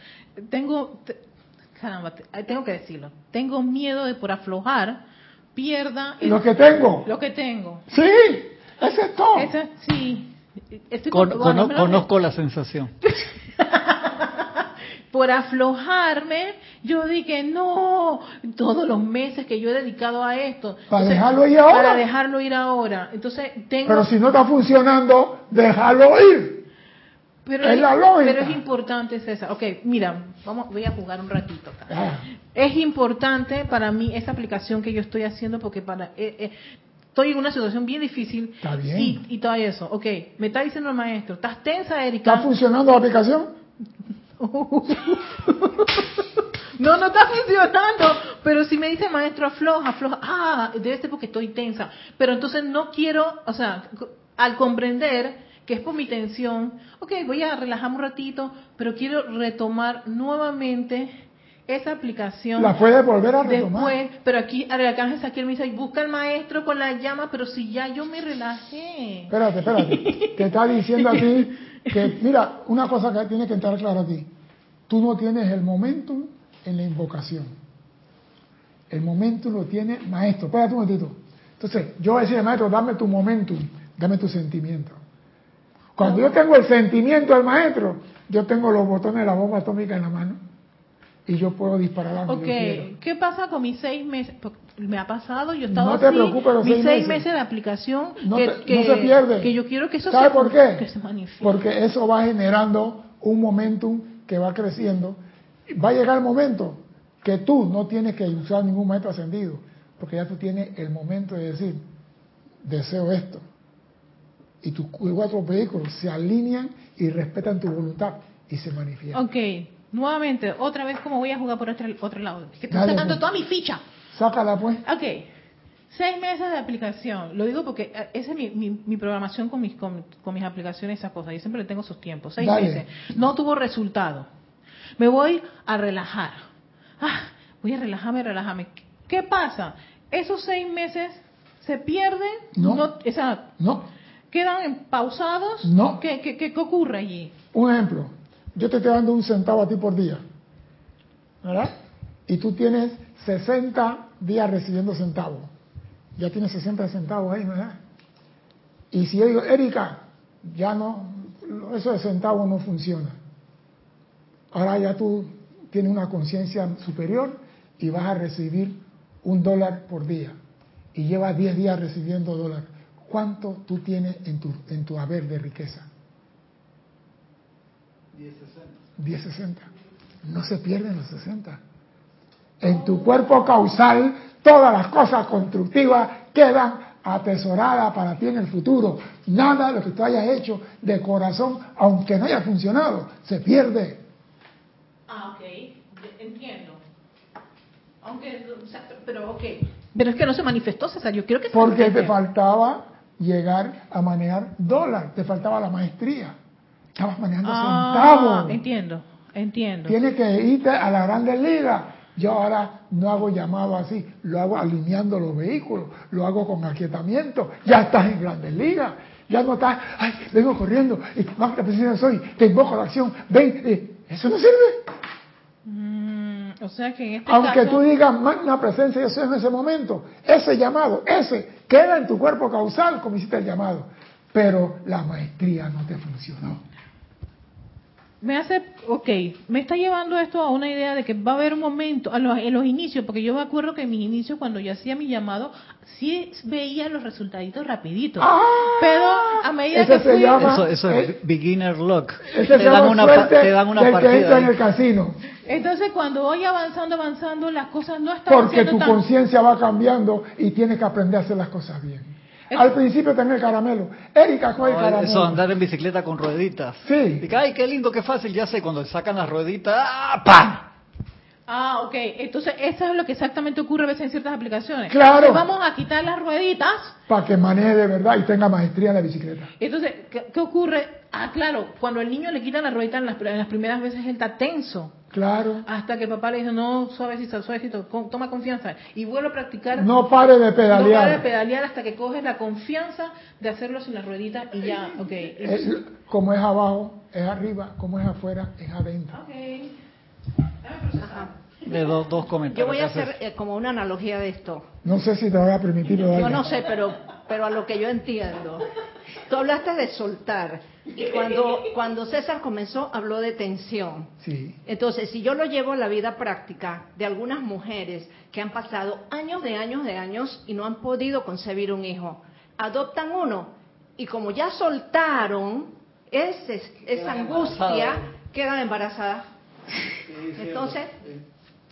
Tengo, te- caramba, te- tengo que decirlo. Tengo miedo de por aflojar pierda el- Lo que tengo. lo que tengo. Sí, ese es todo. Sí. Estoy Con- cono- conozco la sensación. <laughs> por aflojarme, yo dije, no, todos los meses que yo he dedicado a esto. Para Entonces, dejarlo ir ahora. Para dejarlo ir ahora. Entonces, tengo... Pero si no está funcionando, déjalo ir. Pero es la lógica. Pero es importante, César. Ok, mira, vamos, voy a jugar un ratito. acá. Ah, Es importante para mí esa aplicación que yo estoy haciendo porque para eh, eh, estoy en una situación bien difícil Está bien. y, y todo eso. Ok, me está diciendo el maestro, ¿estás tensa, Erika? ¿Está funcionando la aplicación? <laughs> No, no está funcionando. Pero si me dice maestro, afloja, afloja. Ah, debe ser porque estoy tensa. Pero entonces no quiero, o sea, al comprender que es por mi tensión, ok, voy a relajarme un ratito, pero quiero retomar nuevamente esa aplicación. La puede volver a retomar. Después, pero aquí el arcángel Saquiel me dice, busca al maestro con la llama, pero si ya yo me relajé. Espérate, espérate. <laughs> Te está diciendo a ti que, mira, una cosa que tiene que entrar clara aquí. Tú no tienes el momentum en la invocación. El momentum lo tiene maestro. Espérate un momentito. Entonces, yo voy a decir, maestro, dame tu momentum, dame tu sentimiento. Cuando yo tengo el sentimiento del maestro, yo tengo los botones de la bomba atómica en la mano y yo puedo disparar a donde Ok. ¿qué pasa con mis seis meses? Me ha pasado, yo he estado No te así, preocupes los mis seis seis meses. meses de aplicación, No, que, te- que- no se pierde. que yo quiero que eso ¿Sabe se, por qué? que se manifieste. Porque eso va generando un momentum que va creciendo. Va a llegar el momento que tú no tienes que usar ningún maestro ascendido, porque ya tú tienes el momento de decir, deseo esto. Y tus cuatro vehículos se alinean y respetan tu voluntad y se manifiestan. Ok, nuevamente, otra vez como voy a jugar por otro, otro lado. Que estoy Dale, sacando pues. toda mi ficha. Sácala pues. Ok, seis meses de aplicación. Lo digo porque eh, esa es mi, mi- mi programación con mis, con, con mis aplicaciones, esas cosas. Yo siempre le tengo sus tiempos. Seis Dale. meses. No tuvo resultado. Me voy a relajar. Ah, voy a relajarme, relajarme. ¿Qué pasa? Esos seis meses se pierden. No. o sea, No. Quedan pausados. No. ¿Qué, qué, qué- qué ocurre allí? Un ejemplo, yo te estoy dando un centavo a ti por día, ¿verdad? Y tú tienes 60 días recibiendo centavos. Ya tienes 60 centavos ahí, ¿verdad? Y si yo digo, Erika, ya no, eso de centavos no funciona. Ahora ya tú tienes una conciencia superior y vas a recibir un dólar por día. Y llevas 10 días recibiendo dólar. ¿Cuánto tú tienes en tu, en tu haber de riqueza? 1060. No se pierden los 60. En tu cuerpo causal, todas las cosas constructivas quedan atesoradas para ti en el futuro. Nada de lo que tú hayas hecho de corazón, aunque no haya funcionado, se pierde. Ah, ok, entiendo. Aunque, o sea, pero ok. Pero es que no se manifestó, César. Yo quiero que se Porque te faltaba llegar a manejar dólar, te faltaba la maestría. Estabas manejando Ah, centavos. entiendo, entiendo. Tienes que irte a la Grandes Ligas. Yo ahora no hago llamado así, lo hago alineando los vehículos, lo hago con aquietamiento. Ya estás en Grandes Ligas. Ya no estás, ay, vengo corriendo, y magna presencia soy, te invoco a la acción, ven, eh, eso no sirve. Mm, o sea que en este Aunque caso, tú digas magna presencia yo soy en ese momento, ese llamado, ese, queda en tu cuerpo causal como hiciste el llamado. Pero la maestría no te funcionó. me hace, ok, me está llevando esto a una idea de que va a haber un momento, a los, en los inicios, porque yo me acuerdo que en mis inicios cuando yo hacía mi llamado, sí veía los resultaditos rapiditos. ¡Ah! Pero a medida Ese que se fui... llama- Eso, eso es Eh, beginner luck. Ese Te se dan llama una, te dan una entra partida. en el casino. Entonces cuando voy avanzando, avanzando, las cosas no están Porque tu tan... conciencia va cambiando y tienes que aprender a hacer las cosas bien. Es- Al principio tenés el caramelo. Erika, el No, caramelo. eso andar en bicicleta con rueditas. Sí. Dice, ay, qué lindo, qué fácil, ya sé, cuando sacan las rueditas, ¡ah, ¡pam! Ah, ok. Entonces, eso es lo que exactamente ocurre a veces en ciertas aplicaciones. Claro. Entonces, vamos a quitar las rueditas. Para que maneje de verdad y tenga maestría en la bicicleta. Entonces, ¿qué, qué ocurre? Ah, claro, cuando el niño le quitan la ruedita en las, en las primeras veces, él está tenso. Claro. Hasta que papá le dice, no, suavecito, suavecito, toma confianza. Y vuelve a practicar. No pare de No para de pedalear. pedalear hasta que coges la confianza de hacerlo sin la ruedita y ya, ok. Eh, como es abajo, es arriba. Como es afuera, es adentro. Ok. Déjame procesar. De dos, dos comentarios. Yo voy a hacer eh, como una analogía de esto. No sé si te voy a permitir. Yo no sé, pero, pero a lo que yo entiendo. Tú hablaste de soltar. Y cuando, cuando César comenzó, habló de tensión. Sí. Entonces, si yo lo llevo a la vida práctica de algunas mujeres que han pasado años de años de años y no han podido concebir un hijo, adoptan uno y como ya soltaron ese, esa angustia, quedan embarazadas. Entonces,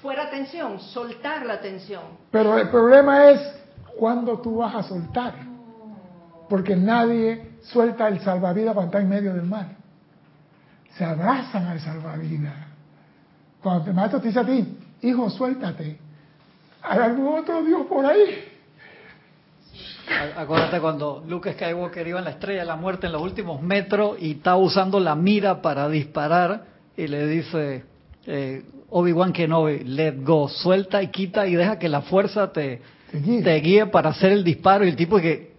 fuera tensión, soltar la tensión. Pero el problema es cuándo tú vas a soltar. Porque nadie suelta el salvavidas cuando está en medio del mar. Se abrazan al salvavidas. Cuando el maestro te dice a ti, hijo, suéltate. Hay algún otro Dios por ahí. Acuérdate cuando Luke Skywalker iba en la estrella de la muerte en los últimos metros y estaba usando la mira para disparar y le dice eh, Obi-Wan Kenobi, let go, suelta y quita y deja que la fuerza te, Te guía. te guíe para hacer el disparo y el tipo que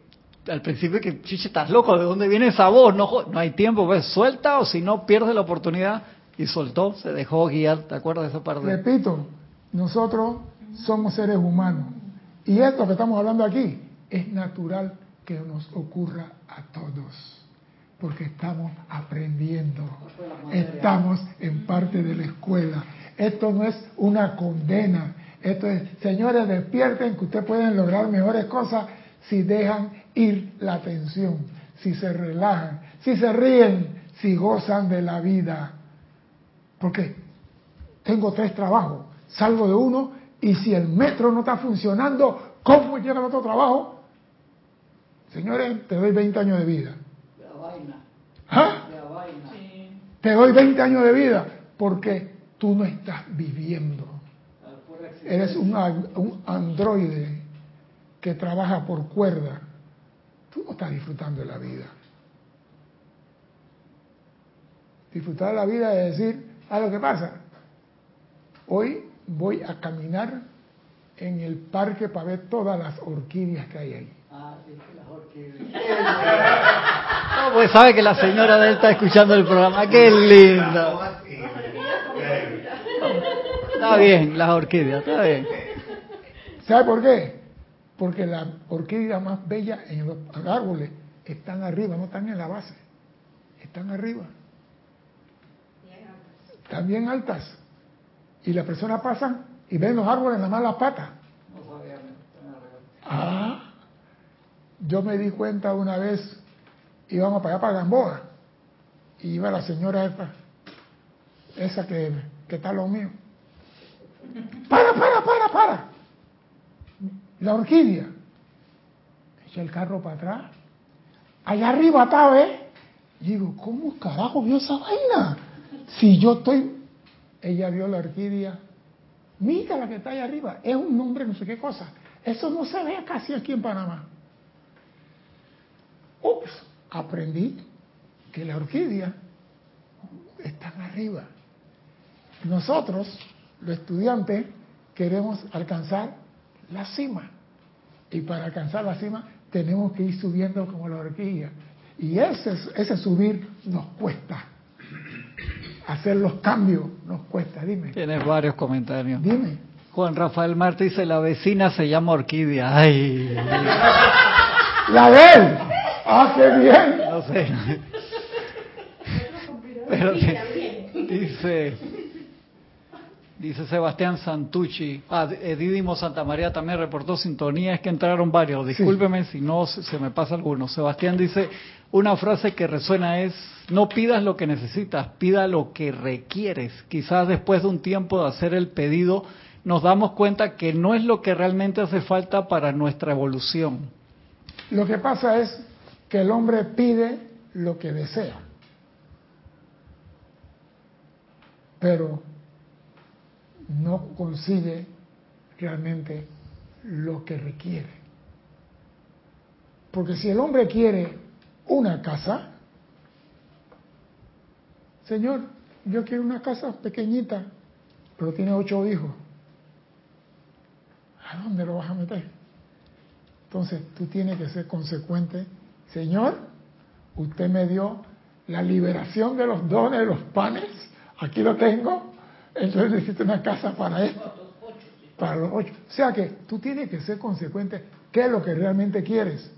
al principio que chiche estás loco de dónde viene esa voz no no hay tiempo pues suelta o si no pierdes la oportunidad y soltó se dejó guiar te acuerdas de esa parte Repito, nosotros somos seres humanos. Y esto que estamos hablando aquí es natural que nos ocurra a todos. Porque estamos aprendiendo. Estamos en parte de la escuela. Esto no es una condena. Esto es, señores, despierten que ustedes pueden lograr mejores cosas si dejan ir la atención, si se relajan, si se ríen, si gozan de la vida. Porque tengo tres trabajos, salgo de uno y si el metro no está funcionando, ¿cómo llega al otro trabajo? Señores, te doy 20 años de vida. ¿Ah? Te doy 20 años de vida porque tú no estás viviendo. Eres un, un androide que trabaja por cuerda. Tú no estás disfrutando de la vida. Disfrutar de la vida es decir, a lo que pasa. Hoy voy a caminar en el parque para ver todas las orquídeas que hay ahí. <laughs> No, pues sabe que la señora de él está escuchando el programa. ¡Qué lindo! Está bien, las orquídeas, está bien. ¿Sabe por qué? Porque las orquídeas más bellas en los árboles están arriba, no están en la base. Están arriba. Están bien altas. Y las personas pasan y ven los árboles nada más las patas. Ah, yo me di cuenta una vez, íbamos para allá para Gamboa, y iba la señora esta, esa que, que está lo mío. Para, para, para, para. La orquídea. Echa el carro para atrás. Allá arriba está, ¿ves? Y digo, ¿cómo carajo vio esa vaina? Si yo estoy... Ella vio la orquídea. Mira la que está allá arriba. Es un nombre, no sé qué cosa. Eso no se ve casi aquí en Panamá. Ups, aprendí que la orquídea están arriba. Nosotros, los estudiantes, queremos alcanzar la cima. Y para alcanzar la cima tenemos que ir subiendo como la orquídea. Y ese, ese subir nos cuesta. Hacer los cambios nos cuesta. Dime, Tienes varios comentarios. dime. Juan Rafael Martí dice, la vecina se llama Orquídea. Ay, La de él. Ah, qué bien. no sé. Pero di- dice, dice Sebastián Santucci, ah, eh, Didimo Santa María también reportó sintonía, es que entraron varios, discúlpeme si no se me pasa alguno. Sebastián dice, una frase que resuena es, no pidas lo que necesitas, pida lo que requieres. Quizás después de un tiempo de hacer el pedido, nos damos cuenta que no es lo que realmente hace falta para nuestra evolución. Lo que pasa es que el hombre pide lo que desea. Pero no consigue realmente lo que requiere. Porque si el hombre quiere una casa, Señor, yo quiero una casa pequeñita, pero tiene ocho hijos. ¿A dónde lo vas a meter? Entonces tú tienes que ser consecuente. Señor, usted me dio la liberación de los dones, de los panes. Aquí lo tengo. Entonces necesito una casa para esto. Para los ocho. O sea que tú tienes que ser consecuente. ¿Qué es lo que realmente quieres?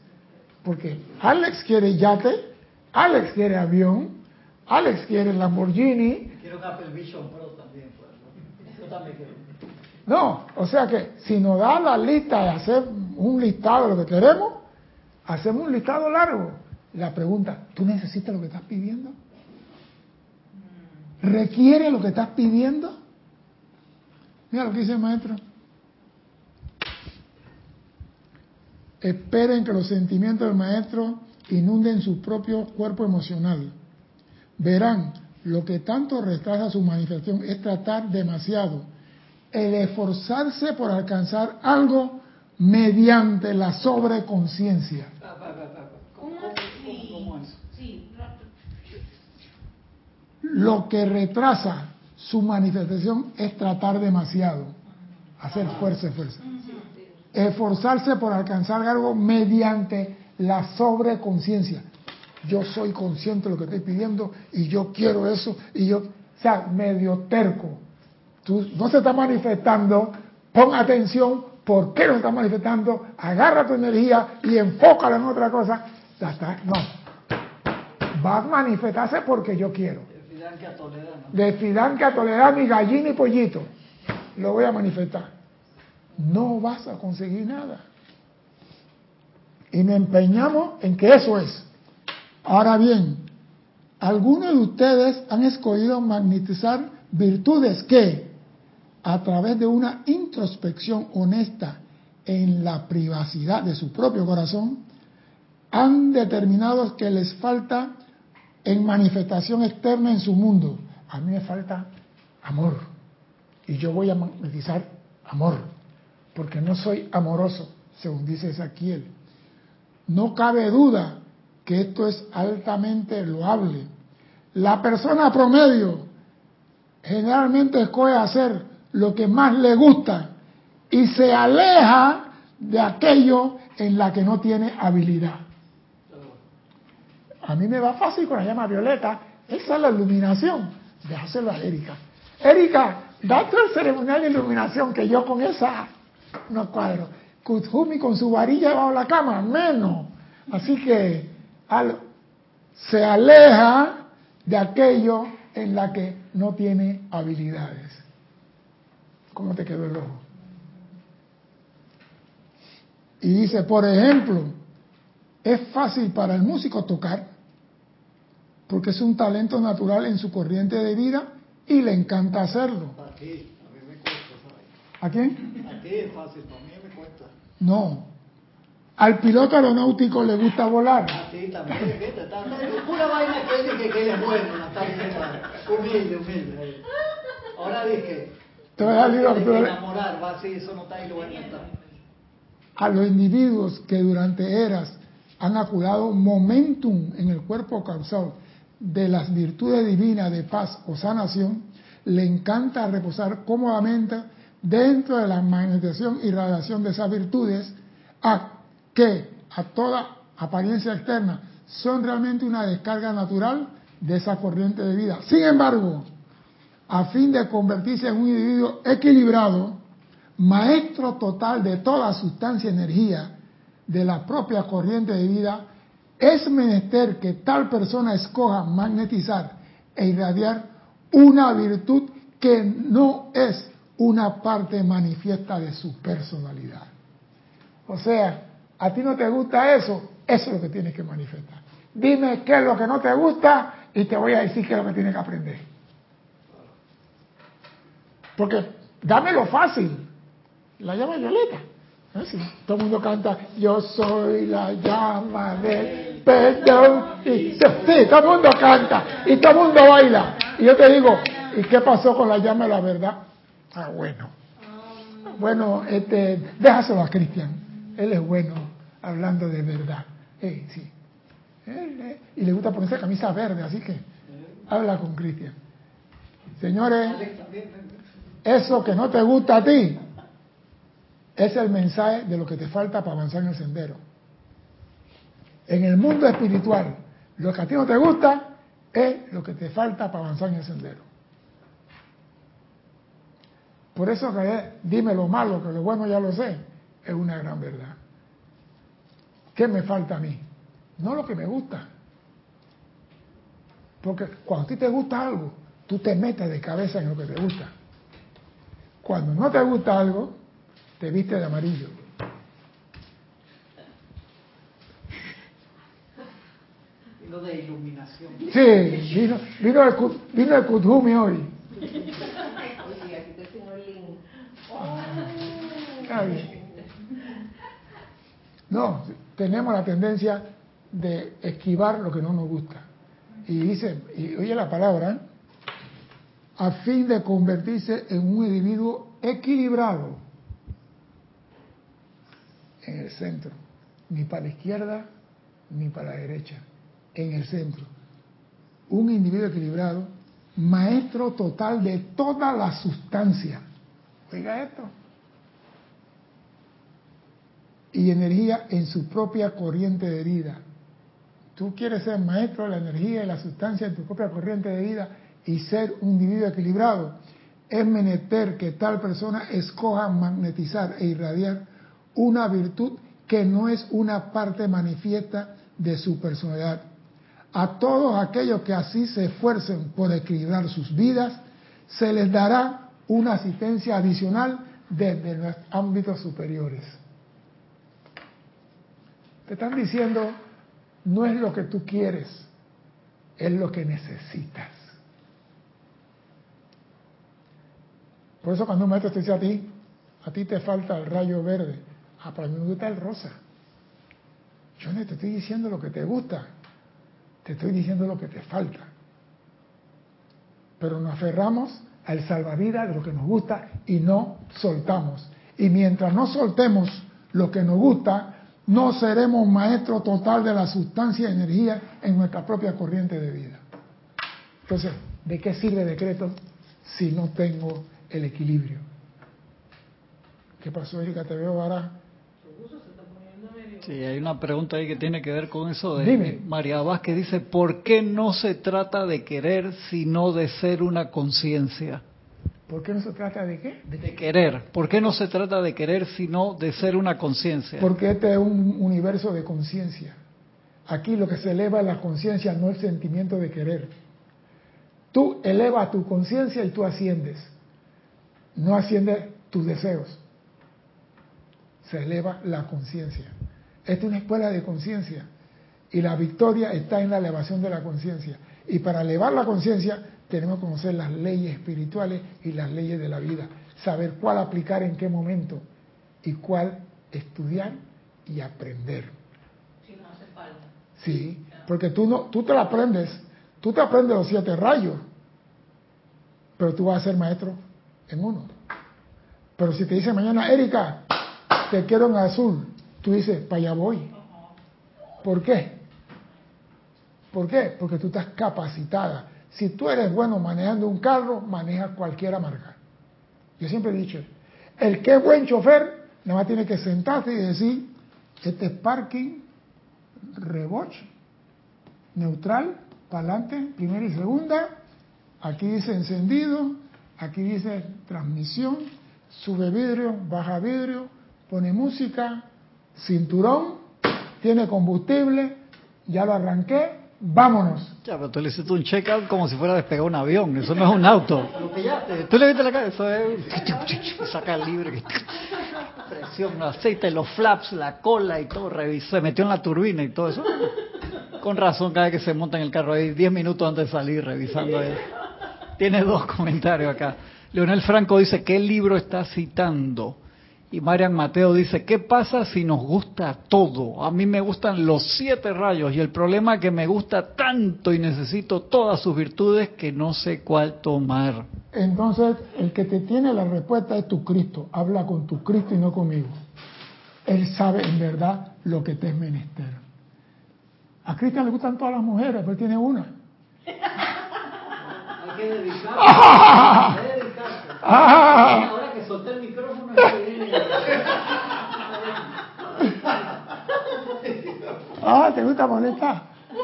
Porque Alex quiere yate, Alex quiere avión, Alex quiere Lamborghini. Quiero un Apple Vision Pro también. Pues, Yo también quiero. No, o sea que si nos da la lista de hacer un listado de lo que queremos, hacemos un listado largo. La pregunta, ¿tú necesitas lo que estás pidiendo? ¿Requiere lo que estás pidiendo? Mira lo que dice el maestro. Esperen que los sentimientos del maestro inunden su propio cuerpo emocional. Verán, lo que tanto retrasa su manifestación es tratar demasiado, el esforzarse por alcanzar algo mediante la sobreconciencia. ¿Cómo, cómo, cómo, cómo es? Sí, Lo que retrasa su manifestación es tratar demasiado, hacer fuerza, fuerza. Esforzarse por alcanzar algo mediante la sobreconciencia. Yo soy consciente de lo que estoy pidiendo y yo quiero eso y yo, o sea, medio terco. Tú no se está manifestando, pon atención, ¿por qué no se está manifestando? Agarra tu energía y enfócala en otra cosa. No. Va a manifestarse porque yo quiero. El Fidán que a Toledano. De Fidán que a tolerar mi gallina y pollito. Lo voy a manifestar. No vas a conseguir nada. Y nos empeñamos en que eso es. Ahora bien, algunos de ustedes han escogido magnetizar virtudes que, a través de una introspección honesta en la privacidad de su propio corazón, han determinado que les falta en manifestación externa en su mundo. A mí me falta amor. Y yo voy a magnetizar amor, porque no soy amoroso, según dice Ezequiel. No cabe duda que esto es altamente loable. La persona promedio generalmente escoge hacer lo que más le gusta y se aleja de aquello en la que no tiene habilidad. A mí me va fácil con la llama violeta. Esa es la iluminación. Déjaselo a Erika. Erika, date el ceremonial de iluminación que yo con esa no cuadro. Kuthumi con su varilla bajo la cama, menos. Así que se aleja de aquello en la que no tiene habilidades. ¿Cómo te quedó el ojo? Y dice, por ejemplo, es fácil para el músico tocar, porque es un talento natural en su corriente de vida y le encanta hacerlo. Aquí, a mí me cuesta, ¿sabes? ¿A quién? Aquí es fácil, para mí me cuesta. No. Al piloto aeronáutico le gusta volar. A ti también, ¿viste? Está, está- pura vaina que dice que él es bueno, está diciendo. Humilde, humilde. Ahora dije. Te voy a enamorar, va así, eso no está ahí, lo voy a a los individuos que durante eras han acumulado momentum en el cuerpo causal de las virtudes divinas de paz o sanación, le encanta reposar cómodamente dentro de la magnetización y radiación de esas virtudes, a que a toda apariencia externa son realmente una descarga natural de esa corriente de vida. Sin embargo, a fin de convertirse en un individuo equilibrado, maestro total de toda sustancia y energía de la propia corriente de vida, es menester que tal persona escoja magnetizar e irradiar una virtud que no es una parte manifiesta de su personalidad. O sea, a ti no te gusta eso, eso es lo que tienes que manifestar. Dime qué es lo que no te gusta y te voy a decir qué es lo que tienes que aprender. Porque dame lo fácil. La llama violeta. Sí, Todo el mundo canta, yo soy la llama del perdón. Y, sí, todo el mundo canta y todo el mundo baila. Y yo te digo, ¿y qué pasó con la llama de la verdad? Ah, bueno. Bueno, este, déjaselo a Cristian. Él es bueno hablando de verdad. Eh, sí. Y le gusta ponerse camisa verde, así que habla con Cristian. Señores, eso que no te gusta a ti es el mensaje de lo que te falta para avanzar en el sendero. En el mundo espiritual, lo que a ti no te gusta es lo que te falta para avanzar en el sendero. Por eso que dime lo malo, que lo bueno ya lo sé, es una gran verdad. ¿Qué me falta a mí? no lo que me gusta. Porque cuando a ti te gusta algo, tú te metes de cabeza en lo que te gusta. Cuando no te gusta algo, te viste de amarillo. <laughs> Vino de iluminación. Sí, vino, vino, el, Ku- vino el Kuthumi hoy. Oye, aquí te tengo el link. Está bien. No, tenemos la tendencia de esquivar lo que no nos gusta. Y dice, y oye la palabra, ¿eh? a fin de convertirse en un individuo equilibrado en el centro, ni para la izquierda ni para la derecha, en el centro. Un individuo equilibrado, maestro total de toda la sustancia. Oiga esto. Y energía en su propia corriente de vida. Tú quieres ser maestro de la energía y la sustancia en tu propia corriente de vida y ser un individuo equilibrado. Es menester que tal persona escoja magnetizar e irradiar una virtud que no es una parte manifiesta de su personalidad. A todos aquellos que así se esfuercen por equilibrar sus vidas, se les dará una asistencia adicional desde los ámbitos superiores. Te están diciendo, no es lo que tú quieres, es lo que necesitas. Por eso cuando un maestro te dice a ti, a ti te falta el rayo verde, ah, para mí me gusta el rosa. Yo no te estoy diciendo lo que te gusta, te estoy diciendo lo que te falta. Pero nos aferramos al salvavidas de lo que nos gusta y no soltamos. Y mientras no soltemos lo que nos gusta, no seremos maestro total de la sustancia y energía en nuestra propia corriente de vida. Entonces, ¿de qué sirve decreto si no tengo el equilibrio? ¿Qué pasó, Erika? Te veo. Sí, hay una pregunta ahí que tiene que ver con eso de Dime. María Vázquez. Dice, ¿por qué no se trata de querer sino de ser una conciencia? ¿Por qué no se trata de qué? De- De querer. ¿Por qué no se trata de querer sino de ser una conciencia? Porque este es un universo de conciencia. Aquí lo que se eleva es la conciencia, no el sentimiento de querer. Tú elevas tu conciencia y tú asciendes. No asciendes tus deseos. Se eleva la conciencia. Esta es una escuela de conciencia. Y la victoria está en la elevación de la conciencia. Y para elevar la conciencia tenemos que conocer las leyes espirituales y las leyes de la vida. Saber cuál aplicar en qué momento y cuál estudiar y aprender. Si no hace falta. Sí, porque tú no, tú te la aprendes, tú te aprendes los siete rayos, pero tú vas a ser maestro en uno. Pero si te dice mañana, Erika, te quiero en azul, tú dices, para allá voy. ¿Por qué? ¿Por qué? Porque tú estás capacitada. Si tú eres bueno manejando un carro, maneja cualquier marca. Yo siempre he dicho, el que es buen chofer, nada más tiene que sentarse y decir, este es parking, reboche, neutral, para adelante, primera y segunda, aquí dice encendido, aquí dice transmisión, sube vidrio, baja vidrio, pone música, cinturón, tiene combustible, ya lo arranqué, vámonos. Ya, pero tú le hiciste un check-out como si fuera a despegar un avión. Eso no es un auto. Lo pillaste. Tú le viste la cara. Eso es... <laughs> Saca el libre. <laughs> Presión, aceite, los flaps, la cola y todo. Revisó, se metió en la turbina y todo eso. Con razón, cada vez que se monta en el carro ahí, 10 minutos antes de salir revisando eso. Tiene dos comentarios acá. Leonel Franco dice, ¿qué libro está citando? Y Marian Mateo dice, ¿qué pasa si nos gusta todo? A mí me gustan los siete rayos y el problema es que me gusta tanto y necesito todas sus virtudes que no sé cuál tomar. Entonces, el que te tiene la respuesta es tu Cristo. Habla con tu Cristo y no conmigo. Él sabe en verdad lo que te es menester. A Cristian le gustan todas las mujeres, pero él tiene una. <laughs> Hay que. <laughs> Ah. Ahora que solté el micrófono, Ah, ¿te gusta molestar?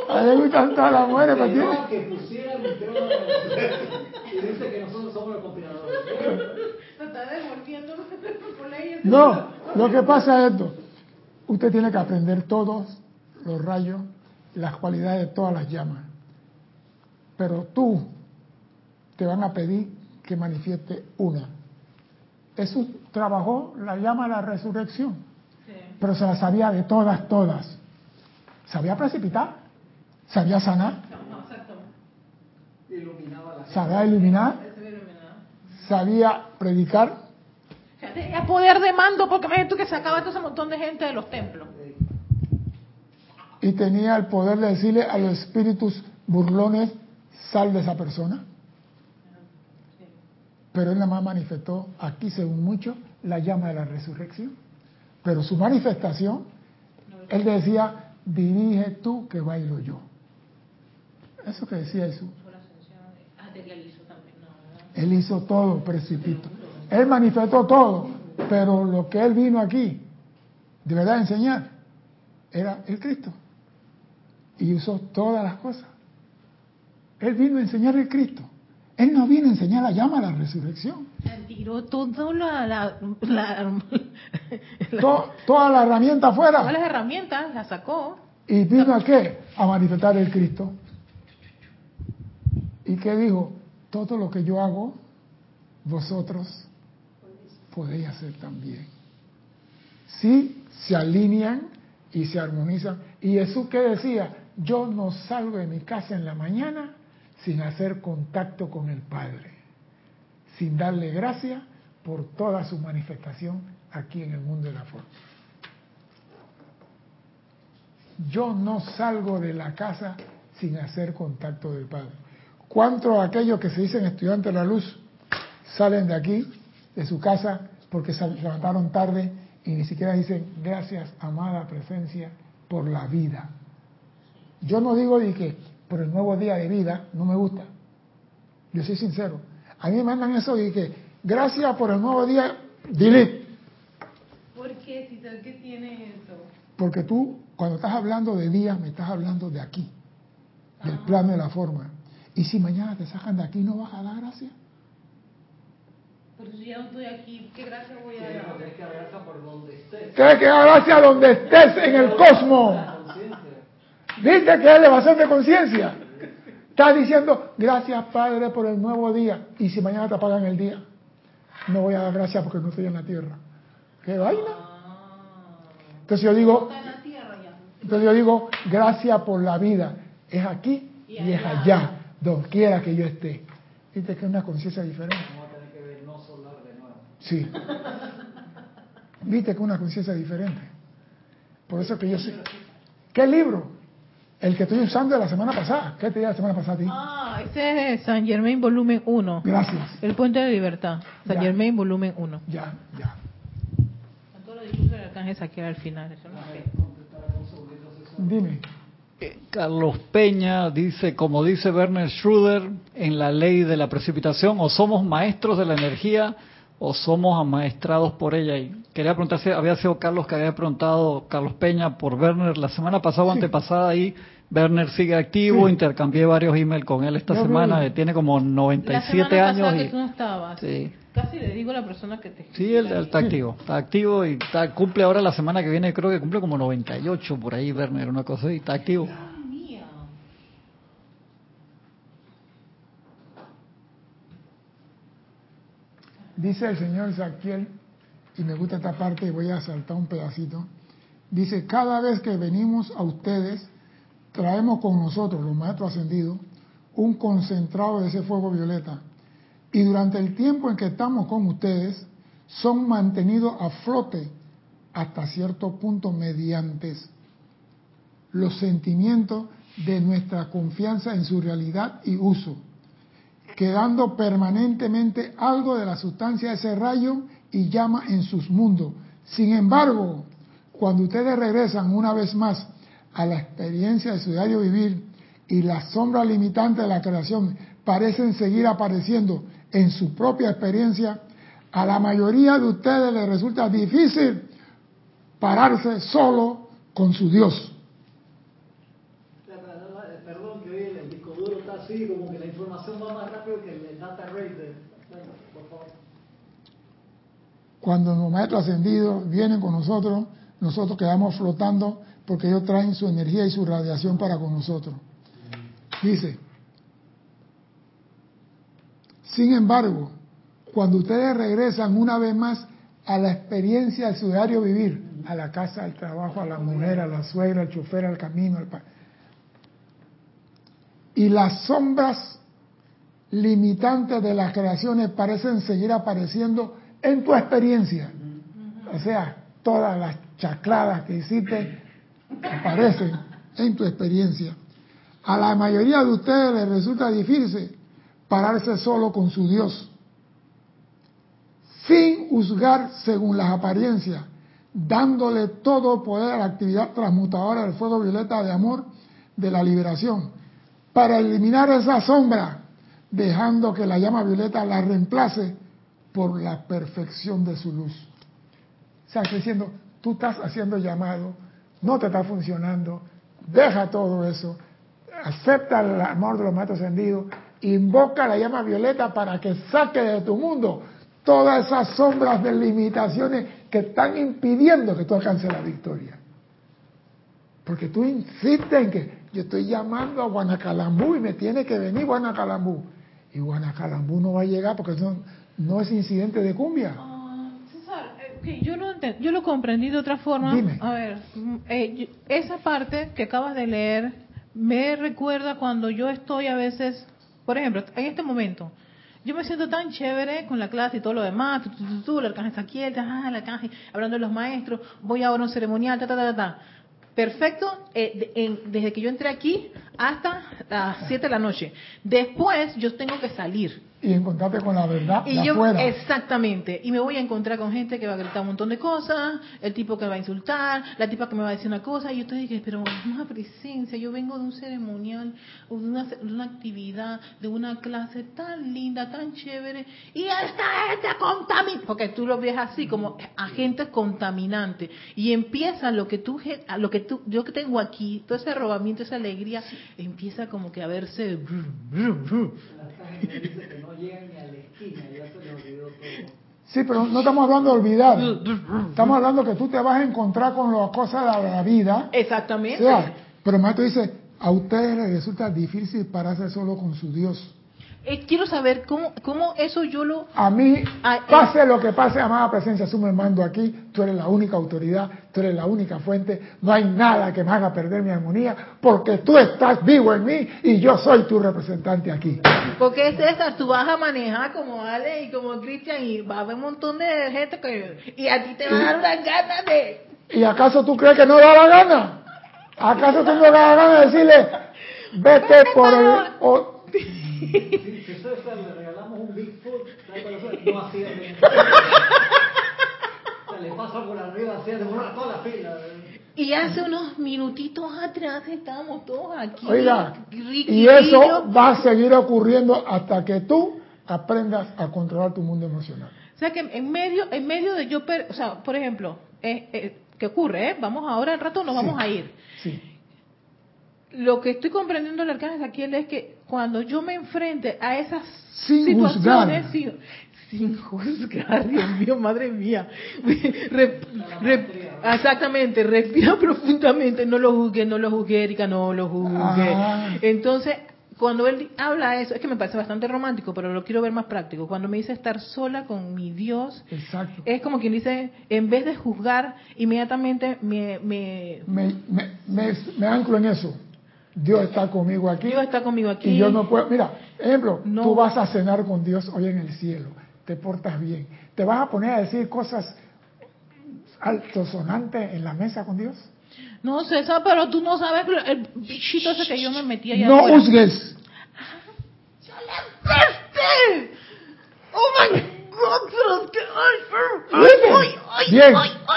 A él le gustan todas las mujeres, pero tiene... que pusiera el micrófono y dice que nosotros somos los conspiradores. Se está devolviendo por ley. No, lo que pasa es esto. Usted tiene que aprender todos los rayos las cualidades de todas las llamas. Pero tú te van a pedir que manifieste una. Eso trabajó la llama la resurrección, pero se la sabía de todas, todas. Sabía precipitar, sabía sanar, sabía iluminar, sabía predicar, Tenía poder de mando porque me tú que sacaba todo ese montón de gente de los templos. y tenía el poder de decirle a los espíritus burlones, sal de esa persona. Pero él nada más manifestó aquí, según muchos, la llama de la resurrección. Pero su manifestación, él decía, dirige tú que bailo yo. Eso que decía Jesús. Él hizo todo, precipito. Él manifestó todo, pero lo que él vino aquí, de verdad a enseñar, era el Cristo. Y usó todas las cosas. Él vino a enseñar el Cristo. Él no vino a enseñar la llama a la resurrección. Tiró todo la, la, la- <laughs> To- toda la herramienta todas afuera. las herramientas, las sacó. ¿Y vino a qué? A manifestar el Cristo. ¿Y qué dijo? Todo lo que yo hago, vosotros podéis hacer también. Si se alinean y se armonizan. ¿Y Jesús qué decía? Yo no salgo de mi casa en la mañana sin hacer contacto con el Padre, sin darle gracias por toda su manifestación aquí en el mundo de la forma. Yo no salgo de la casa sin hacer contacto del Padre. ¿Cuántos aquellos que se dicen estudiantes de la luz salen de aquí, de su casa, porque se levantaron tarde y ni siquiera dicen gracias, amada presencia, por la vida? Yo no digo de que por el nuevo día de vida no me gusta. Yo soy sincero. A mí me mandan eso y que gracias por el nuevo día, delete. ¿Por qué? Si que tiene eso. Porque tú, cuando estás hablando de días, me estás hablando de aquí, del plano de la forma. Y si mañana te sacan de aquí, ¿no vas a dar gracias? Pero si ya no estoy aquí, ¿qué gracia voy a dar? Tienes que dar gracias por donde estés. Tienes que dar gracias donde estés en el cosmos. ¿Viste que es elevación de conciencia? Estás diciendo, gracias Padre por el nuevo día. Y si mañana te apagan el día, no voy a dar gracias porque no estoy en la tierra. ¿Qué vaina? Entonces yo digo, Está en la tierra ya. entonces yo digo, gracias por la vida. Es aquí y es allá, donde quiera que yo esté. Viste que es una conciencia diferente. Vamos a tener que ver no solar de nuevo. Sí. Viste que es una conciencia diferente. Por eso que yo sé. ¿Qué libro? El que estoy usando de la semana pasada. ¿Qué te di la semana pasada a ti? Ah, ese es San Germain volumen 1. Gracias. El puente de libertad. San Ya. Germain volumen 1. Ya, ya. Con todos los discursos del arcángel Saquiel al final. Eso no es Dime. Eh, Carlos Peña dice, como dice Werner Schroeder, en la ley de la precipitación, o somos maestros de la energía o somos amaestrados por ella. Y quería preguntar si había sido Carlos que había preguntado, Carlos Peña, por Werner la semana pasada o Sí. antepasada y Werner sigue activo, Sí. intercambié varios emails con él esta semana, tiene como La 97 semana años pasada que y... tú no estabas. Sí. Casi le digo a la persona que te Sí, él, él está activo, está activo y está, cumple ahora la semana que viene, creo que cumple como 98 por ahí, Werner, una cosa así, está activo. Dice el señor Saquiel, y me gusta esta parte voy a saltar un pedacito. Dice, cada vez que venimos a ustedes, traemos con nosotros, los maestros ascendidos, un concentrado de ese fuego violeta. Y durante el tiempo en que estamos con ustedes, son mantenidos a flote hasta cierto punto mediante los sentimientos de nuestra confianza en su realidad y uso quedando permanentemente algo de la sustancia de ese rayo y llama en sus mundos. Sin embargo, cuando ustedes regresan una vez más a la experiencia de su diario vivir y las sombras limitantes de la creación parecen seguir apareciendo en su propia experiencia, a la mayoría de ustedes les resulta difícil pararse solo con su Dios. Perdón que hoy el así, como que la información va más rápido que el data rate. Cuando los maestros ascendidos vienen con nosotros, nosotros quedamos flotando porque ellos traen su energía y su radiación para con nosotros. Dice, sin embargo, cuando ustedes regresan una vez más a la experiencia de su diario vivir, a la casa, al trabajo, a la mujer, a la suegra, al chofer, al camino, al y las sombras limitantes de las creaciones parecen seguir apareciendo en tu experiencia. O sea, todas las chacladas que hiciste aparecen en tu experiencia. A la mayoría de ustedes les resulta difícil pararse solo con su Dios, sin juzgar según las apariencias, dándole todo poder a la actividad transmutadora del fuego violeta de amor de la liberación, para eliminar esa sombra, dejando que la llama violeta la reemplace por la perfección de su luz. O sea, diciendo, tú estás haciendo llamado, no te está funcionando, deja todo eso, acepta el amor de los maestros ascendidos, invoca la llama violeta para que saque de tu mundo todas esas sombras de limitaciones que están impidiendo que tú alcances la victoria. Porque tú insistes en que yo estoy llamando a Guanacalambú y me tiene que venir Guanacalambú. Y Guanacalambú no va a llegar porque no, no es incidente de cumbia. Ah, César, eh, yo lo yo lo comprendí de otra forma. Dime. A ver, eh, esa parte que acabas de leer me recuerda cuando yo estoy a veces, por ejemplo, en este momento, yo me siento tan chévere con la clase y todo lo demás, tú, tú, tú, tú, el arcángel está quieto, ah, el arcángel, hablando de los maestros, voy ahora a un ceremonial, ta, ta, ta, ta. Perfecto, eh, en- desde que yo entré aquí hasta las 7 de la noche. Después yo tengo que salir. Y encontrarte con la verdad Y de yo, afuera. exactamente, y me voy a encontrar con gente que va a gritar un montón de cosas, el tipo que va a insultar, la tipa que me va a decir una cosa, y yo te dije, pero una presencia, yo vengo de un ceremonial, o de una, de una actividad, de una clase tan linda, tan chévere, y esta gente contamina, porque tú lo ves así, como agentes contaminantes, y empieza lo que tú, lo que tú, yo que tengo aquí, todo ese arrobamiento, esa alegría, empieza como que a verse, <laughs> dice que no llegan ni a la esquina, ya se le olvidó todo. Sí, pero no estamos hablando de olvidar. Estamos hablando que tú te vas a encontrar con las cosas de la vida. O exactamente. sea, pero el maestro dice, a ustedes les resulta difícil pararse solo con su Dios. Eh, quiero saber cómo, cómo eso yo lo... A mí, eh. pase lo que pase, amada presencia, asume el mando aquí. Tú eres la única autoridad, tú eres la única fuente. No hay nada que me haga perder mi armonía, porque tú estás vivo en mí y yo soy tu representante aquí. Porque César, tú vas a manejar como Ale y como Cristian y va a haber un montón de gente que... Y a ti te van a dar unas ganas de... ¿Y acaso tú crees que no da la gana? ¿Acaso tú no da la gana de decirle, vete por el... o- Si, si César le regalamos un Bigfoot, no hacía bien. Le pasa por arriba, hacía toda la fila. Y hace unos minutitos atrás estábamos todos aquí. Oiga, y eso va a seguir ocurriendo hasta que tú aprendas a controlar tu mundo emocional. O sea que en medio, en medio de yo, per- o sea, por ejemplo, eh, eh, ¿qué ocurre? Eh? Vamos ahora al rato, nos vamos a ir. Sí. Lo que estoy comprendiendo el arcángel aquí es que cuando yo me enfrente a esas Sin situaciones, juzgar. sin, sin juzgar, <laughs> Dios mío, madre mía, <laughs> exactamente, respira <laughs> profundamente, no lo juzgue, no lo juzgue, Erika, no lo juzgue. Ah. Entonces, cuando él habla eso, es que me parece bastante romántico, pero lo quiero ver más práctico. Cuando me dice estar sola con mi Dios, Exacto. es como quien dice, en vez de juzgar, inmediatamente me, me Me, me, me, me anclo en eso. Dios está conmigo aquí. Dios está conmigo aquí. Y yo no puedo. Mira, ejemplo, No. tú vas a cenar con Dios hoy en el cielo. Te portas bien. ¿Te vas a poner a decir cosas altosonantes en la mesa con Dios? No, César, pero tú no sabes el bichito ese que yo me metí allá No afuera. juzgues. ¡Peste! ¡Oh, my God! ay, ay, ay, Bien,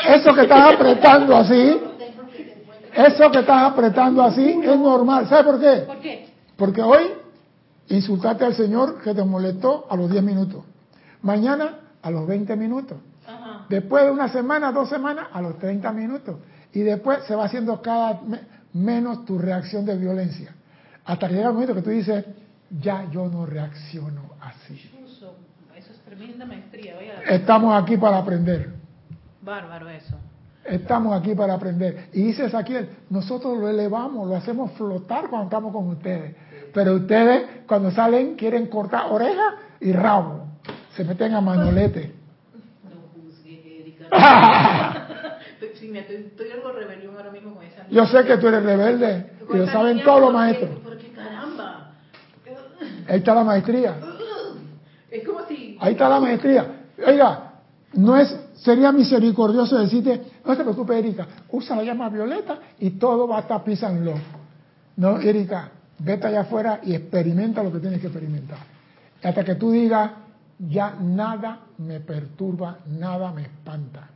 eso que estás apretando así, eso que estás apretando así es normal. ¿Sabes por qué? ¿Por qué? Porque hoy insultaste al Señor que te molestó a los 10 minutos. Mañana a los 20 minutos. Ajá. Después de una semana, dos semanas, a los 30 minutos. Y después se va haciendo cada me- menos tu reacción de violencia. Hasta que llega el momento que tú dices, ya yo no reacciono así. Eso, es tremenda maestría. Estamos aquí para aprender. Bárbaro eso. Estamos aquí para aprender. Y dice Ezequiel, nosotros lo elevamos, lo hacemos flotar cuando estamos con ustedes. Pero ustedes cuando salen quieren cortar oreja y rabo. Se meten a manolete. No juzgues, <laughs> Erika. Sí, me estoy, estoy algo rebelión ahora mismo con esa niña. Yo sé que tú eres rebelde y lo saben todos los maestros. Porque caramba. Ahí está la maestría. Es como si. Ahí está la maestría. Oiga, no es, sería misericordioso decirte, no te preocupes, Erika, usa la llama violeta y todo va a estar peace and love. No, Erika, vete allá afuera y experimenta lo que tienes que experimentar. Hasta que tú digas, ya nada me perturba, nada me espanta.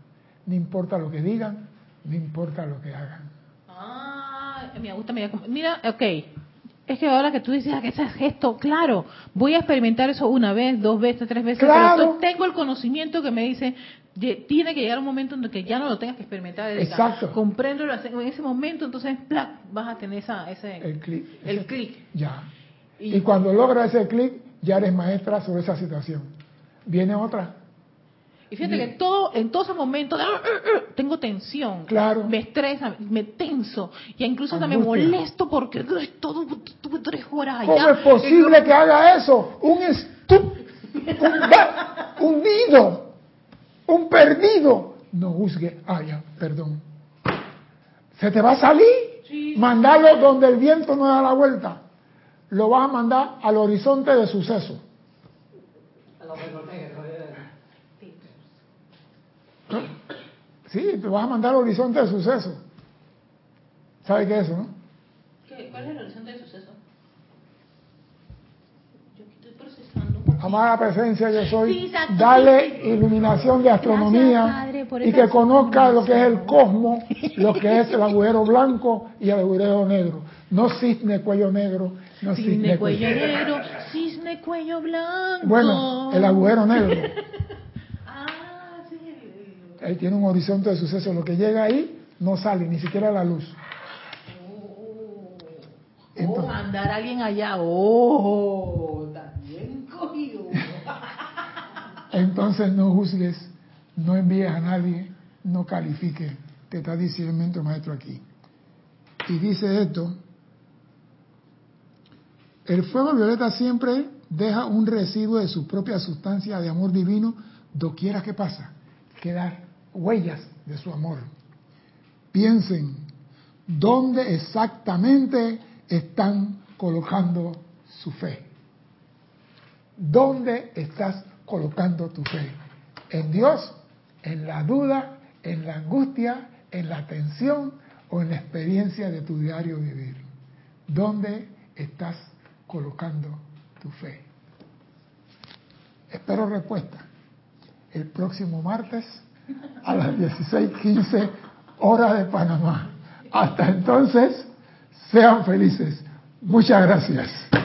No importa lo que digan, no importa lo que hagan. Ah, me gusta, mira, como- mira, ok. Es que ahora que tú dices que ese gesto, claro, voy a experimentar eso una vez, dos veces, tres veces, Claro. pero tengo el conocimiento que me dice, tiene que llegar un momento en que ya no lo tengas que experimentar. Exacto. Comprendo en ese momento, entonces, ¡plac! vas a tener esa, ese, El clic. el clic. Ya. Y- Y cuando logras ese clic, ya eres maestra sobre esa situación. Viene otra. Y fíjate que todo, en todos esos momentos, ¡ah, ah, ah! tengo tensión, Claro. me estresa, me tenso, y incluso hasta me molesto porque ¡ay, todo, tuve tres horas allá. ¿Cómo es posible que haga eso? Un estúpido, <laughs> hundido, un perdido. No juzgue. Ah, ya, perdón. ¿Se te va a salir? Sí. Mandarlo donde el viento no da la vuelta. Lo vas a mandar al horizonte de suceso. Sí, te vas a mandar al horizonte de suceso. ¿Sabe qué es eso, no? ¿Qué- ¿Cuál es el horizonte de suceso? Yo aquí estoy procesando. un poquito. Amada presencia, yo soy. Sí, exacto, Dale sí, sí. iluminación de astronomía Gracias, Padre, por y que conozca lo que es el cosmos, lo que es el agujero blanco y el agujero negro. No cisne cuello negro, no cisne, Cisne cuello negro, cisne cuello blanco. Bueno, el agujero negro. <laughs> Ah, sí. Ahí tiene un horizonte de suceso. Lo que llega ahí no sale, ni siquiera la luz. Oh, Entonces- mandar a alguien allá. Oh, también cogido. Entonces no juzgues, no envíes a nadie, no califiques. Te está diciendo el maestro aquí. Y dice esto, el fuego violeta siempre deja un residuo de su propia sustancia de amor divino, doquiera que pasa, queda huellas de su amor. Piensen, ¿dónde exactamente están colocando su fe? ¿Dónde estás colocando tu fe? ¿En Dios? ¿En la duda? ¿En la angustia? ¿En la tensión? ¿O en la experiencia de tu diario vivir? ¿Dónde estás colocando tu fe? Espero respuesta el próximo martes a las 16:15 horas de Panamá. Hasta entonces, sean felices. Muchas gracias.